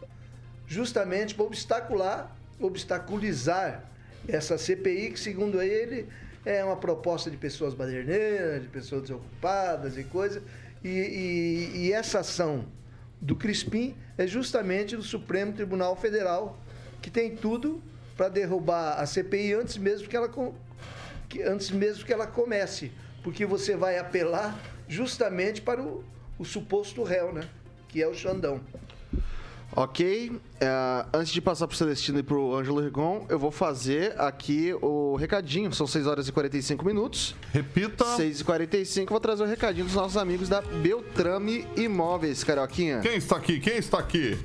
[SPEAKER 5] justamente para obstacular, obstaculizar essa CPI, que segundo ele é uma proposta de pessoas baderneiras, de pessoas desocupadas e coisa. E, e, e essa ação do Crispim é justamente do Supremo Tribunal Federal, que tem tudo para derrubar a CPI antes mesmo que ela, que, antes mesmo que ela comece, porque você vai apelar justamente para o, o suposto réu, né? Que é o Xandão.
[SPEAKER 1] Ok, uh, antes de passar para o Celestino e para o Ângelo Rigon, eu vou fazer aqui o recadinho. São 6 horas e 45 minutos.
[SPEAKER 7] Repita.
[SPEAKER 1] 6 e 45 vou trazer o recadinho dos nossos amigos da Beltrame Imóveis, Carioquinha.
[SPEAKER 7] Quem está aqui? Quem está aqui?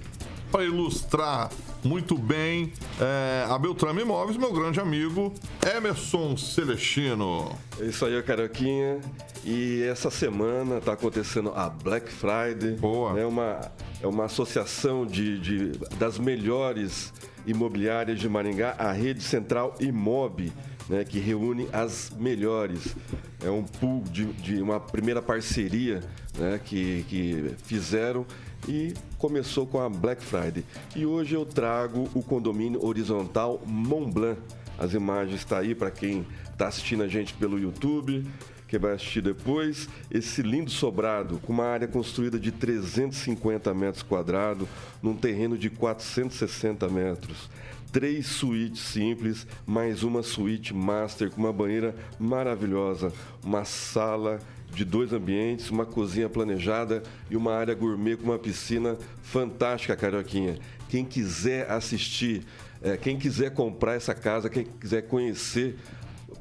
[SPEAKER 7] Para ilustrar muito bem é, a Beltrame Imóveis, meu grande amigo Emerson Celestino.
[SPEAKER 4] É isso aí, Carioquinha. E essa semana está acontecendo a Black Friday.
[SPEAKER 7] Boa.
[SPEAKER 4] É uma, é uma associação de, de, das melhores imobiliárias de Maringá, a Rede Central Imob, né, que reúne as melhores. É um pool de, de uma primeira parceria né, que, que fizeram e começou com a Black Friday. E hoje eu trago o condomínio horizontal Mont Blanc. As imagens estão tá aí para quem está assistindo a gente pelo YouTube, que vai assistir depois. Esse lindo sobrado com uma área construída de 350 metros quadrados, num terreno de 460 metros três suítes simples, mais uma suíte master com uma banheira maravilhosa, uma sala de dois ambientes, uma cozinha planejada e uma área gourmet com uma piscina fantástica, Carioquinha. Quem quiser assistir, é, quem quiser comprar essa casa, quem quiser conhecer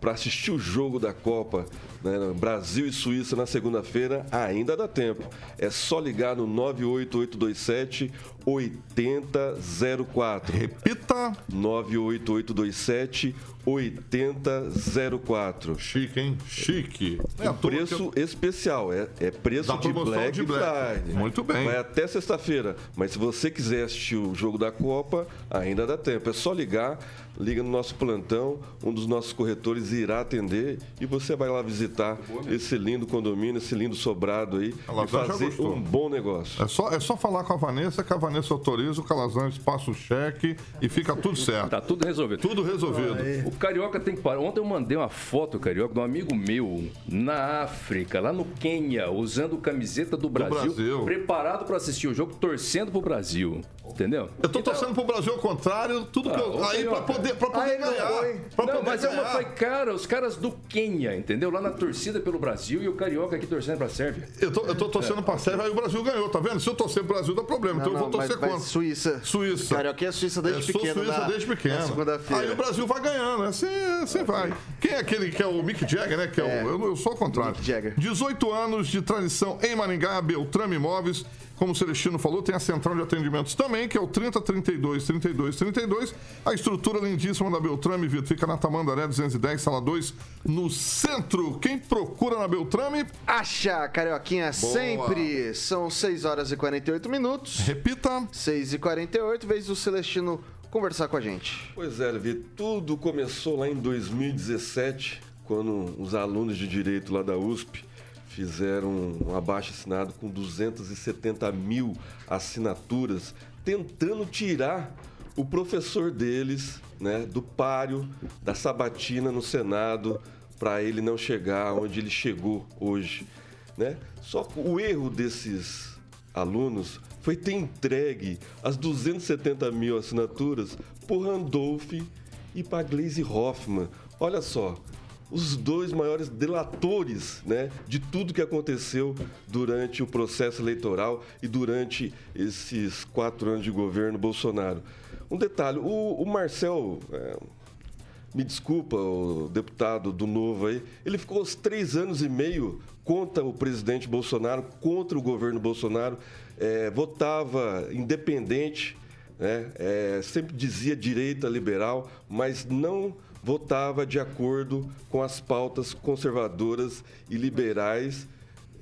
[SPEAKER 4] para assistir o jogo da Copa, né, Brasil e Suíça na segunda-feira, ainda dá tempo. É só ligar no 98827 8004.
[SPEAKER 7] Repita:
[SPEAKER 4] 98827 8004.
[SPEAKER 7] Chique, hein? Chique.
[SPEAKER 4] É preço eu... especial, é, é preço de Black,
[SPEAKER 7] de Black
[SPEAKER 4] Friday.
[SPEAKER 7] Muito bem.
[SPEAKER 4] Vai até sexta-feira. Mas se você quiser assistir o jogo da Copa, ainda dá tempo. É só ligar, liga no nosso plantão, um dos nossos corretores irá atender e você vai lá visitar esse lindo condomínio, esse lindo sobrado aí
[SPEAKER 7] Ela
[SPEAKER 4] e fazer um bom negócio.
[SPEAKER 7] É só, é só falar com a Vanessa, que a Vanessa autoriza, o Calazans passa o cheque e fica tudo certo.
[SPEAKER 3] Tá tudo resolvido.
[SPEAKER 7] Tudo resolvido.
[SPEAKER 3] O Carioca tem que parar. Ontem eu mandei uma foto, Carioca, de um amigo meu na África, lá no Quênia, usando camiseta do Brasil,
[SPEAKER 7] do Brasil.
[SPEAKER 3] preparado para assistir o jogo, torcendo pro Brasil. Entendeu?
[SPEAKER 7] Eu tô então, torcendo pro Brasil ao contrário, tudo ah, que eu, aí para poder, pra poder ganhar. Pra
[SPEAKER 3] não,
[SPEAKER 7] poder
[SPEAKER 3] mas
[SPEAKER 7] ganhar.
[SPEAKER 3] eu falei, cara, os caras do Quênia, entendeu? Lá na torcida pelo Brasil e o Carioca aqui torcendo pra Sérvia.
[SPEAKER 7] Eu tô, eu tô torcendo é. pra Sérvia, aí o Brasil ganhou, tá vendo? Se eu torcer pro Brasil, dá problema. Não, então eu vou torcer
[SPEAKER 1] contra.
[SPEAKER 7] Suíça.
[SPEAKER 1] Suíça. Carioca é Suíça desde pequeno.
[SPEAKER 7] Sou Suíça
[SPEAKER 1] na,
[SPEAKER 7] desde pequeno.
[SPEAKER 1] Segunda-feira.
[SPEAKER 7] Aí o Brasil vai ganhando, assim, assim vai. Quem é aquele que é o Mick Jagger, né? Que é, é. O, eu, eu sou o contrário.
[SPEAKER 1] Mick Jagger.
[SPEAKER 7] 18 anos de tradição em Maringá, Beltrame Imóveis. Como o Celestino falou, tem a central de atendimentos também, que é o 30 32 32 32. A estrutura lindíssima da Beltrame, Vitor, fica na Tamandaré 210, sala 2, no centro. Quem procura na Beltrame?
[SPEAKER 1] Acha, Carioquinha,
[SPEAKER 7] Boa.
[SPEAKER 1] sempre. São 6 horas e 48 minutos.
[SPEAKER 7] Repita.
[SPEAKER 1] 6 e 48, vez do Celestino conversar com a gente.
[SPEAKER 4] Pois é, Vitor, tudo começou lá em 2017, quando os alunos de direito lá da USP fizeram um abaixo assinado com 270 mil assinaturas, tentando tirar o professor deles né, do páreo da sabatina no Senado para ele não chegar onde ele chegou hoje. Né? Só que o erro desses alunos foi ter entregue as 270 mil assinaturas por Randolph e para Glaze Hoffman. Olha só, os dois maiores delatores né, de tudo que aconteceu durante o processo eleitoral e durante esses quatro anos de governo Bolsonaro. Um detalhe, o, o Marcel, é, me desculpa, o deputado do Novo aí, ele ficou os três anos e meio contra o presidente Bolsonaro, contra o governo Bolsonaro, é, votava independente, né, é, sempre dizia direita liberal, mas não votava de acordo com as pautas conservadoras e liberais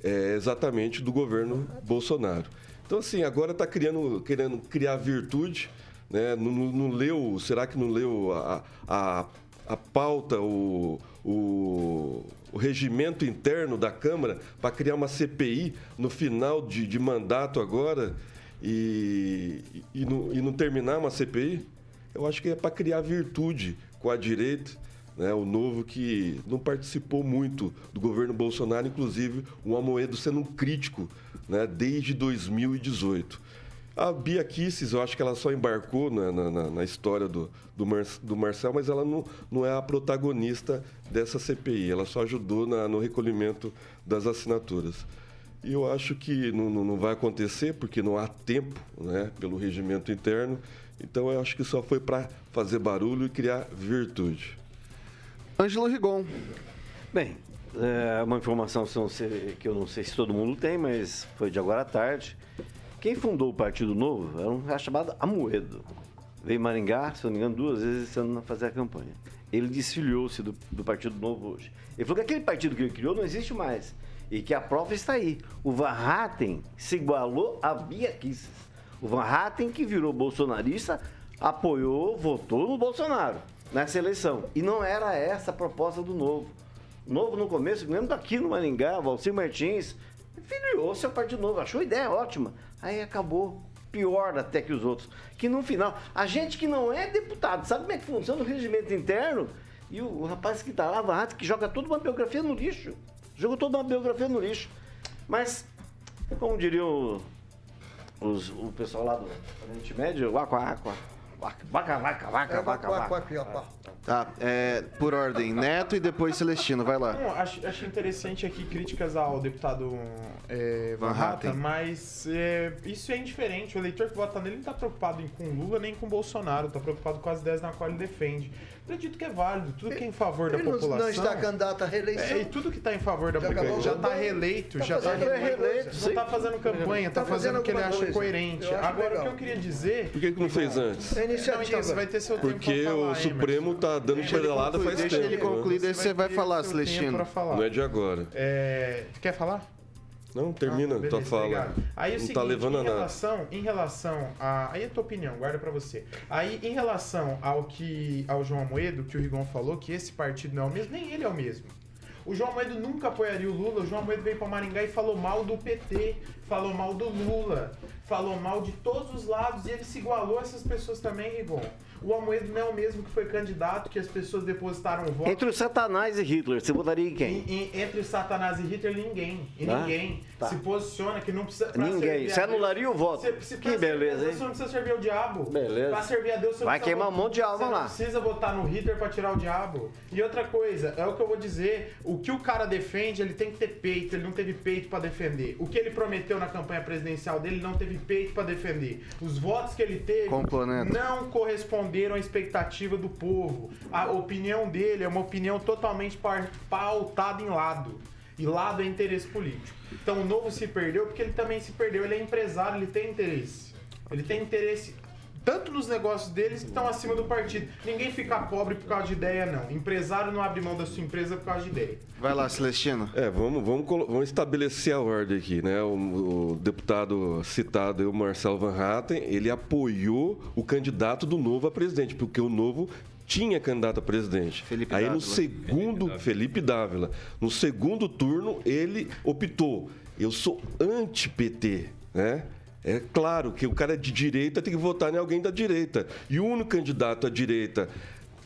[SPEAKER 4] é, exatamente do governo Bolsonaro. Então, assim, agora está querendo criar virtude, né? não, não, leu, será que não leu a, a, a pauta, o, o, o regimento interno da Câmara para criar uma CPI no final de, de mandato agora e, e, não, e não terminar uma CPI? Eu acho que é para criar virtude com a direita, né, o novo que não participou muito do governo Bolsonaro, inclusive o Amoedo sendo um crítico né, desde 2018. A Bia Kisses, eu acho que ela só embarcou na, na, na história do, do, Mar, do, Marcel, mas ela não, não é a protagonista dessa CPI. Ela só ajudou na, no recolhimento das assinaturas. E eu acho que não, não, não vai acontecer, porque não há tempo né, pelo regimento interno. Então eu acho que só foi para fazer barulho e criar virtude.
[SPEAKER 1] Ângelo Rigon.
[SPEAKER 2] Bem, é uma informação que eu não sei se todo mundo tem, mas foi de agora à tarde. Quem fundou o Partido Novo era um cara chamado Amoedo. Veio Maringá, se não me engano, duas vezes esse ano fazer a campanha. Ele desfiliou-se do, do, Partido Novo hoje. Ele falou que aquele partido que ele criou não existe mais. E que a prova está aí. O Van Hatten se igualou a Bia Kisses. O Van Hatten, que virou bolsonarista, apoiou, votou no Bolsonaro nessa eleição. E não era essa a proposta do Novo. O Novo, no começo, lembro daqui no Maringá, Valcir Martins, filiou-se Partido Novo, achou a ideia ótima. Aí acabou pior até que os outros. Que no final, a gente que não é deputado, sabe como é que funciona o regimento interno? E o, o rapaz que está lá, Van Hatten, que joga toda uma biografia no lixo. Jogou toda uma biografia no lixo. Mas, como diriam os, o pessoal lá do Oriente Médio, aqua, aqua. Vaca, vaca, vaca, vaca, vaca.
[SPEAKER 1] Tá, é, por ordem, Neto e depois Celestino, vai lá.
[SPEAKER 6] Não, acho, acho interessante aqui críticas ao deputado é, Van Hatten, mas é, isso é indiferente. O eleitor que vota nele não está preocupado com Lula nem com Bolsonaro, está preocupado com as ideias na qual ele defende acredito que é válido. Tudo que é em favor da população.
[SPEAKER 5] Não está candidato à reeleição.
[SPEAKER 6] É, e tudo que está em favor da população já está reeleito, tá já está reeleito. Não está fazendo campanha, está tá fazendo o que ele acha coisa. coerente. Agora, legal. o que eu queria dizer.
[SPEAKER 4] Por que, que não fez antes?
[SPEAKER 5] É iniciativa. Não, então,
[SPEAKER 6] você vai ter seu tempo
[SPEAKER 4] Porque
[SPEAKER 6] falar,
[SPEAKER 4] o Supremo está dando pedalada faz
[SPEAKER 1] deixa
[SPEAKER 4] tempo.
[SPEAKER 1] Deixa ele concluir, daí você vai falar, Celestino.
[SPEAKER 4] Não é de agora.
[SPEAKER 6] É... Quer falar?
[SPEAKER 4] Não, termina ah, beleza, tua fala. Obrigado.
[SPEAKER 6] Aí é
[SPEAKER 4] não
[SPEAKER 6] seguinte,
[SPEAKER 4] tá levando
[SPEAKER 6] em
[SPEAKER 4] a
[SPEAKER 6] relação, nada. Em relação a. Aí é a tua opinião, guarda para você. Aí, em relação ao que. ao João Amoedo, que o Rigon falou, que esse partido não é o mesmo, nem ele é o mesmo. O João Amoedo nunca apoiaria o Lula. O João Amoedo veio para Maringá e falou mal do PT, falou mal do Lula, falou mal de todos os lados e ele se igualou a essas pessoas também, Rigon. O Almoedo não é o mesmo que foi candidato, que as pessoas depositaram voto.
[SPEAKER 2] Entre o Satanás e Hitler, você votaria em quem?
[SPEAKER 6] E, e, entre o Satanás e Hitler, ninguém. E ah, ninguém tá. se posiciona que não precisa.
[SPEAKER 2] Ninguém. Você anularia o voto. Você, você que beleza, hein?
[SPEAKER 6] Você não precisa servir o diabo.
[SPEAKER 2] Beleza.
[SPEAKER 6] Pra servir a Deus, você
[SPEAKER 2] Vai queimar votar. um monte de alma
[SPEAKER 6] lá.
[SPEAKER 2] Você
[SPEAKER 6] não precisa votar no Hitler pra tirar o diabo. E outra coisa, é o que eu vou dizer: o que o cara defende, ele tem que ter peito. Ele não teve peito pra defender. O que ele prometeu na campanha presidencial dele, não teve peito pra defender. Os votos que ele teve não corresponderam à expectativa do povo. A opinião dele é uma opinião totalmente pautada em lado. E lado é interesse político. Então o novo se perdeu porque ele também se perdeu. Ele é empresário, ele tem interesse. Ele tem interesse tanto nos negócios deles que estão acima do partido. Ninguém fica pobre por causa de ideia, não. Empresário não abre mão da sua empresa por causa de ideia.
[SPEAKER 1] Vai lá, Celestino.
[SPEAKER 4] É, vamos, vamos, vamos estabelecer a ordem aqui, né? O, o deputado citado, o Marcelo Van Hatten, ele apoiou o candidato do Novo a presidente, porque o Novo tinha candidato a presidente.
[SPEAKER 1] Felipe
[SPEAKER 4] Aí
[SPEAKER 1] Dávila.
[SPEAKER 4] no segundo, Felipe Dávila. no segundo turno ele optou, eu sou anti-PT, né? É claro que o cara de direita tem que votar em alguém da direita. E o único candidato à direita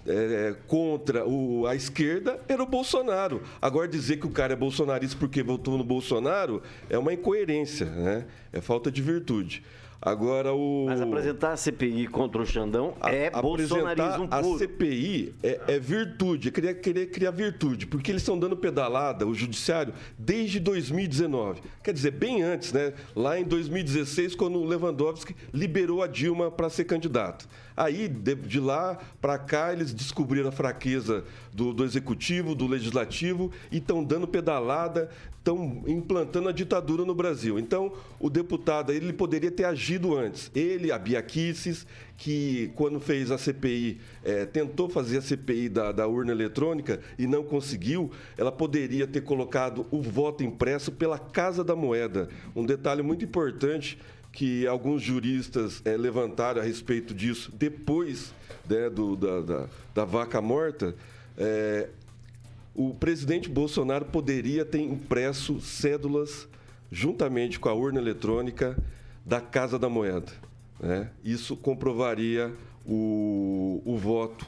[SPEAKER 4] é, contra o, a esquerda era o Bolsonaro. Agora, dizer que o cara é bolsonarista porque votou no Bolsonaro é uma incoerência, né? é falta de virtude. Agora o.
[SPEAKER 2] Mas apresentar a CPI contra o Xandão é bolsonarismo
[SPEAKER 4] a
[SPEAKER 2] puro.
[SPEAKER 4] CPI é, é virtude, é querer, querer criar virtude, porque eles estão dando pedalada, o judiciário, desde 2019. Quer dizer, bem antes, né? Lá em 2016, quando o Lewandowski liberou a Dilma para ser candidato. Aí, de, de lá para cá, eles descobriram a fraqueza do, do executivo, do legislativo e estão dando pedalada, estão implantando a ditadura no Brasil. Então, o deputado ele poderia ter agido antes. Ele, a Bia Kicis, que quando fez a CPI, eh, tentou fazer a CPI da, da urna eletrônica e não conseguiu, ela poderia ter colocado o voto impresso pela Casa da Moeda. Um detalhe muito importante que alguns juristas eh, levantaram a respeito disso depois né, do, da, da, da vaca morta. eh, o presidente Bolsonaro poderia ter impresso cédulas juntamente com a urna eletrônica da Casa da Moeda. né? Isso comprovaria o, o voto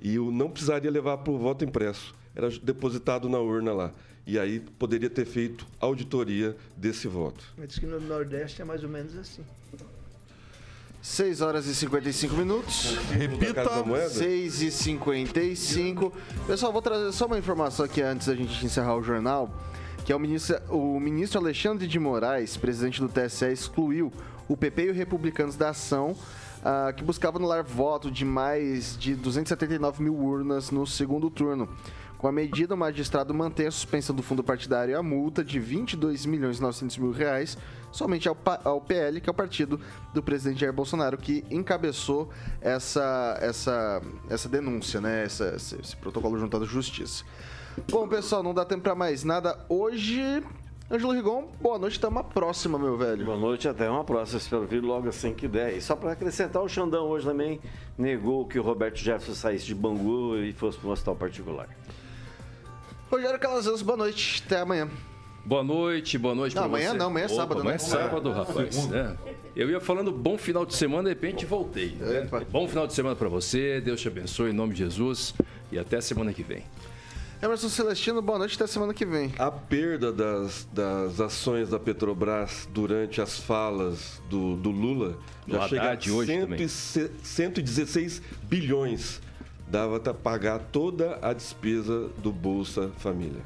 [SPEAKER 4] e o, não precisaria levar para o voto impresso. Era depositado na urna lá. E aí poderia ter feito auditoria desse voto.
[SPEAKER 5] Diz que no Nordeste é mais ou menos assim.
[SPEAKER 1] 6 horas e 55 minutos.
[SPEAKER 7] Repita.
[SPEAKER 4] Casa da Moeda?
[SPEAKER 1] 6 e 55. Pessoal, vou trazer só uma informação aqui antes da gente encerrar o jornal. Que é o ministro, o ministro Alexandre de Moraes, presidente do TSE, excluiu o PP e os republicanos da ação ah, que buscava anular voto de mais de 279 mil urnas no segundo turno. Com a medida, o magistrado mantém a suspensão do fundo partidário e a multa de 22 milhões e 900 mil reais somente ao, ao PL, que é o partido do presidente Jair Bolsonaro, que encabeçou essa, essa, essa denúncia, né? Essa- esse, esse protocolo junto à justiça. Bom, pessoal, não dá tempo pra mais nada. Hoje, Ângelo Rigon, boa noite, até uma próxima, meu velho.
[SPEAKER 2] Boa noite, até uma próxima. Espero vir logo assim que der. E só para acrescentar, o Xandão hoje também negou que o Roberto Jefferson saísse de Bangu e fosse para um hospital particular.
[SPEAKER 1] Rogério Calazans, boa noite, até amanhã.
[SPEAKER 3] Boa noite, boa noite
[SPEAKER 1] Não, amanhã
[SPEAKER 3] você.
[SPEAKER 1] não, amanhã é
[SPEAKER 3] Opa,
[SPEAKER 1] sábado,
[SPEAKER 3] Amanhã
[SPEAKER 1] né?
[SPEAKER 3] é sábado, rapaz. É. Eu ia falando bom final de semana, de repente voltei. né? Bom final de semana pra você, Deus te abençoe em nome de Jesus e até semana que vem.
[SPEAKER 1] Emerson Celestino, boa noite, até semana que vem.
[SPEAKER 4] A perda das, das ações da Petrobras durante as falas do, do Lula já chega a
[SPEAKER 3] Haddad hoje também.
[SPEAKER 4] 100 116 bilhões. Dava para pagar toda a despesa do Bolsa Família.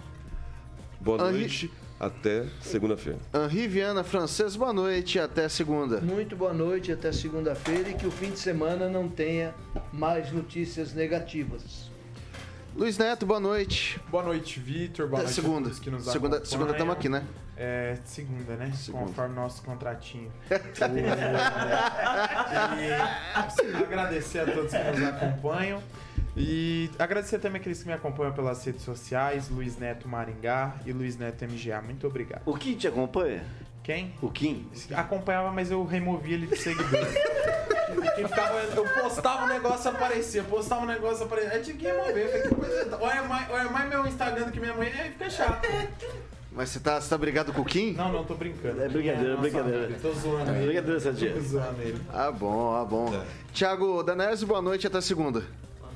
[SPEAKER 4] Boa
[SPEAKER 1] Henri-
[SPEAKER 4] noite, até segunda-feira.
[SPEAKER 1] Henri Viana Francês, boa noite, até segunda.
[SPEAKER 5] Muito boa noite até segunda-feira e que o fim de semana não tenha mais notícias negativas.
[SPEAKER 1] Luiz Neto, boa noite.
[SPEAKER 6] Boa noite, Vitor. Boa
[SPEAKER 1] Até
[SPEAKER 6] noite
[SPEAKER 1] segunda. Segunda-
[SPEAKER 6] acompanham.
[SPEAKER 1] segunda tamo aqui, né?
[SPEAKER 6] É, segunda, né?
[SPEAKER 1] Segunda.
[SPEAKER 6] Conforme nosso contratinho. e agradecer a todos que nos acompanham. E agradecer também aqueles que me acompanham pelas redes sociais, Luiz Neto Maringá e Luiz Neto MGA. Muito obrigado.
[SPEAKER 2] O Kim te acompanha?
[SPEAKER 6] Quem?
[SPEAKER 2] O Kim?
[SPEAKER 6] Acompanhava, mas eu removi ele de seguidor. Ficava, eu postava um negócio aparecia, postava um negócio aparecia. Aí tinha que remover. Eu falei, que coisa. Olha mais, olha mais meu Instagram do que minha mãe, aí fica chato.
[SPEAKER 1] Mas você tá, você tá brigado com o Kim?
[SPEAKER 6] Não, não, tô brincando.
[SPEAKER 2] É brincadeira,
[SPEAKER 6] Nossa,
[SPEAKER 2] brincadeira.
[SPEAKER 6] Tô zoando
[SPEAKER 2] É
[SPEAKER 6] ele.
[SPEAKER 2] brincadeira, Santinho.
[SPEAKER 6] Tô zoando ele.
[SPEAKER 1] Ah, bom, ah, bom. Thiago Danese, boa noite, até segunda.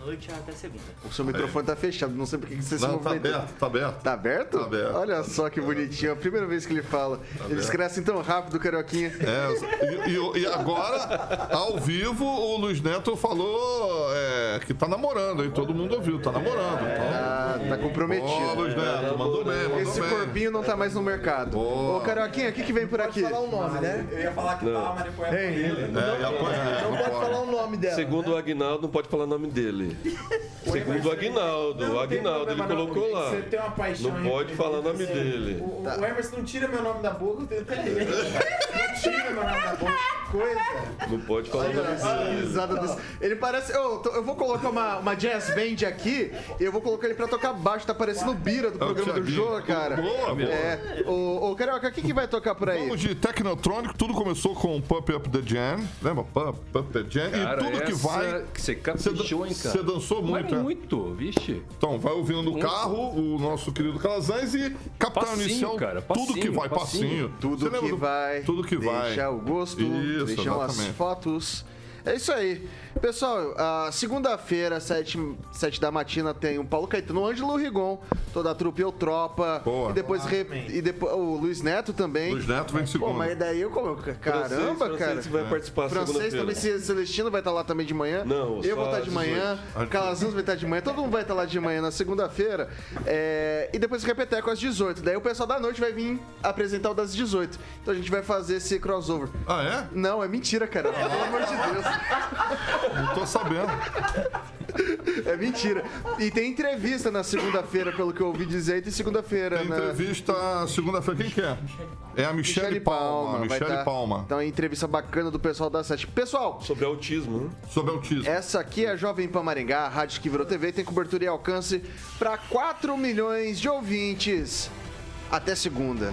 [SPEAKER 15] Boa noite, até segunda.
[SPEAKER 1] O seu microfone tá fechado, não sei por que você se
[SPEAKER 7] Não, tá
[SPEAKER 1] movimentou.
[SPEAKER 7] aberto, tá aberto.
[SPEAKER 1] Tá aberto?
[SPEAKER 7] Tá aberto.
[SPEAKER 1] Olha só que bonitinho, é a primeira vez que ele fala. Eles
[SPEAKER 7] aberto.
[SPEAKER 1] crescem tão rápido, Carioquinha.
[SPEAKER 7] É, e, e- e agora, ao vivo, o Luiz Neto falou é, que tá namorando, hein? Todo mundo ouviu, tá namorando. Então...
[SPEAKER 1] Ah, tá comprometido.
[SPEAKER 7] Ô, Luiz Neto, mandou bem, mandou
[SPEAKER 1] Esse
[SPEAKER 7] bem.
[SPEAKER 1] corpinho não tá mais no mercado. Ô, Carioquinha, o que que vem por aqui?
[SPEAKER 5] falar o nome, né?
[SPEAKER 6] Eu ia falar que tava, mas depois
[SPEAKER 4] É,
[SPEAKER 6] apanhei.
[SPEAKER 7] É, e apanhar,
[SPEAKER 5] Não
[SPEAKER 7] não
[SPEAKER 5] pode
[SPEAKER 7] pode.
[SPEAKER 5] falar o nome dela.
[SPEAKER 4] Segundo o Aguinaldo, não pode falar o nome dele. Segundo o Aguinaldo, o
[SPEAKER 6] Não tem
[SPEAKER 4] Aguinaldo, ele colocou lá.
[SPEAKER 6] Você tem uma paixão
[SPEAKER 4] Não pode falar o nome dele.
[SPEAKER 6] O,
[SPEAKER 1] Tá.
[SPEAKER 6] o Emerson não tira meu nome da boca, eu tenho até ele. Não tira meu nome da boca. Coisa.
[SPEAKER 4] Não pode falar o nome
[SPEAKER 1] A
[SPEAKER 4] dele.
[SPEAKER 1] risada desse- Ele parece. Ô, tô- eu vou colocar uma, uma jazz band aqui e eu vou colocar ele pra tocar baixo. Tá parecendo o Bira do
[SPEAKER 7] É o
[SPEAKER 1] programa do
[SPEAKER 7] Thiaguinho.
[SPEAKER 1] Jô, cara.
[SPEAKER 7] Boa, boa.
[SPEAKER 1] É. Ô, ô, Carioca, o que, que vai tocar por aí?
[SPEAKER 7] Vamos de Technotronic, tudo começou com Pump Up the Jam, lembra? Pump Up the Jam,
[SPEAKER 3] Cara,
[SPEAKER 7] e tudo que vai.
[SPEAKER 3] que você caprichou, hein, cara?
[SPEAKER 7] Você dançou muito,
[SPEAKER 3] Mas
[SPEAKER 7] né?
[SPEAKER 3] muito, vixe.
[SPEAKER 7] Então, vai ouvindo no carro o nosso querido Calazans e Capitão
[SPEAKER 3] Passinho,
[SPEAKER 7] Inicial,
[SPEAKER 3] cara,
[SPEAKER 7] tudo que
[SPEAKER 3] passinho,
[SPEAKER 7] vai,
[SPEAKER 3] passinho.
[SPEAKER 7] passinho.
[SPEAKER 1] Tudo
[SPEAKER 7] Você
[SPEAKER 1] que
[SPEAKER 7] do-
[SPEAKER 1] vai.
[SPEAKER 7] Tudo que vai.
[SPEAKER 1] Deixa o gosto,
[SPEAKER 7] Isso,
[SPEAKER 1] deixam as fotos. É isso aí. Pessoal, a segunda-feira, sete, sete da matina, tem o Paulo Caetano, o Ângelo Rigon, toda a trupe Eu Tropa.
[SPEAKER 7] Boa.
[SPEAKER 1] E depois, re- e depois o Luiz Neto também.
[SPEAKER 7] Luiz Neto vem segunda.
[SPEAKER 1] Pô, mas daí eu como. Caramba,
[SPEAKER 4] Francês,
[SPEAKER 1] cara.
[SPEAKER 4] francês vai participar
[SPEAKER 1] Francês
[SPEAKER 4] segunda-feira.
[SPEAKER 1] também, se Celestino vai estar lá também de manhã.
[SPEAKER 4] Não,
[SPEAKER 1] Eu vou estar
[SPEAKER 4] às
[SPEAKER 1] de manhã.
[SPEAKER 7] 18.
[SPEAKER 1] Calazans vai estar de manhã. Todo mundo vai estar lá de manhã na segunda-feira. É, E depois Repeteco às 18. Daí o pessoal da noite vai vir apresentar o das 18. Então a gente vai fazer esse crossover.
[SPEAKER 7] Ah, é?
[SPEAKER 1] Não, é mentira, cara. Pelo amor de Deus.
[SPEAKER 7] Não tô sabendo.
[SPEAKER 1] É mentira. E tem entrevista na segunda-feira, pelo que eu ouvi dizer, e tem segunda-feira.
[SPEAKER 7] Tem
[SPEAKER 1] na...
[SPEAKER 7] entrevista segunda-feira. Quem que é? É a Michele, Palma.
[SPEAKER 1] vai
[SPEAKER 7] Michele
[SPEAKER 1] tá-
[SPEAKER 7] Palma.
[SPEAKER 1] Então é entrevista bacana do pessoal da Sete. Pessoal,
[SPEAKER 4] Sobre autismo, né?
[SPEAKER 7] Sobre autismo.
[SPEAKER 1] essa aqui é a Jovem Pan Maringá, a rádio que virou TV, tem cobertura e alcance para 4 milhões de ouvintes. Até segunda.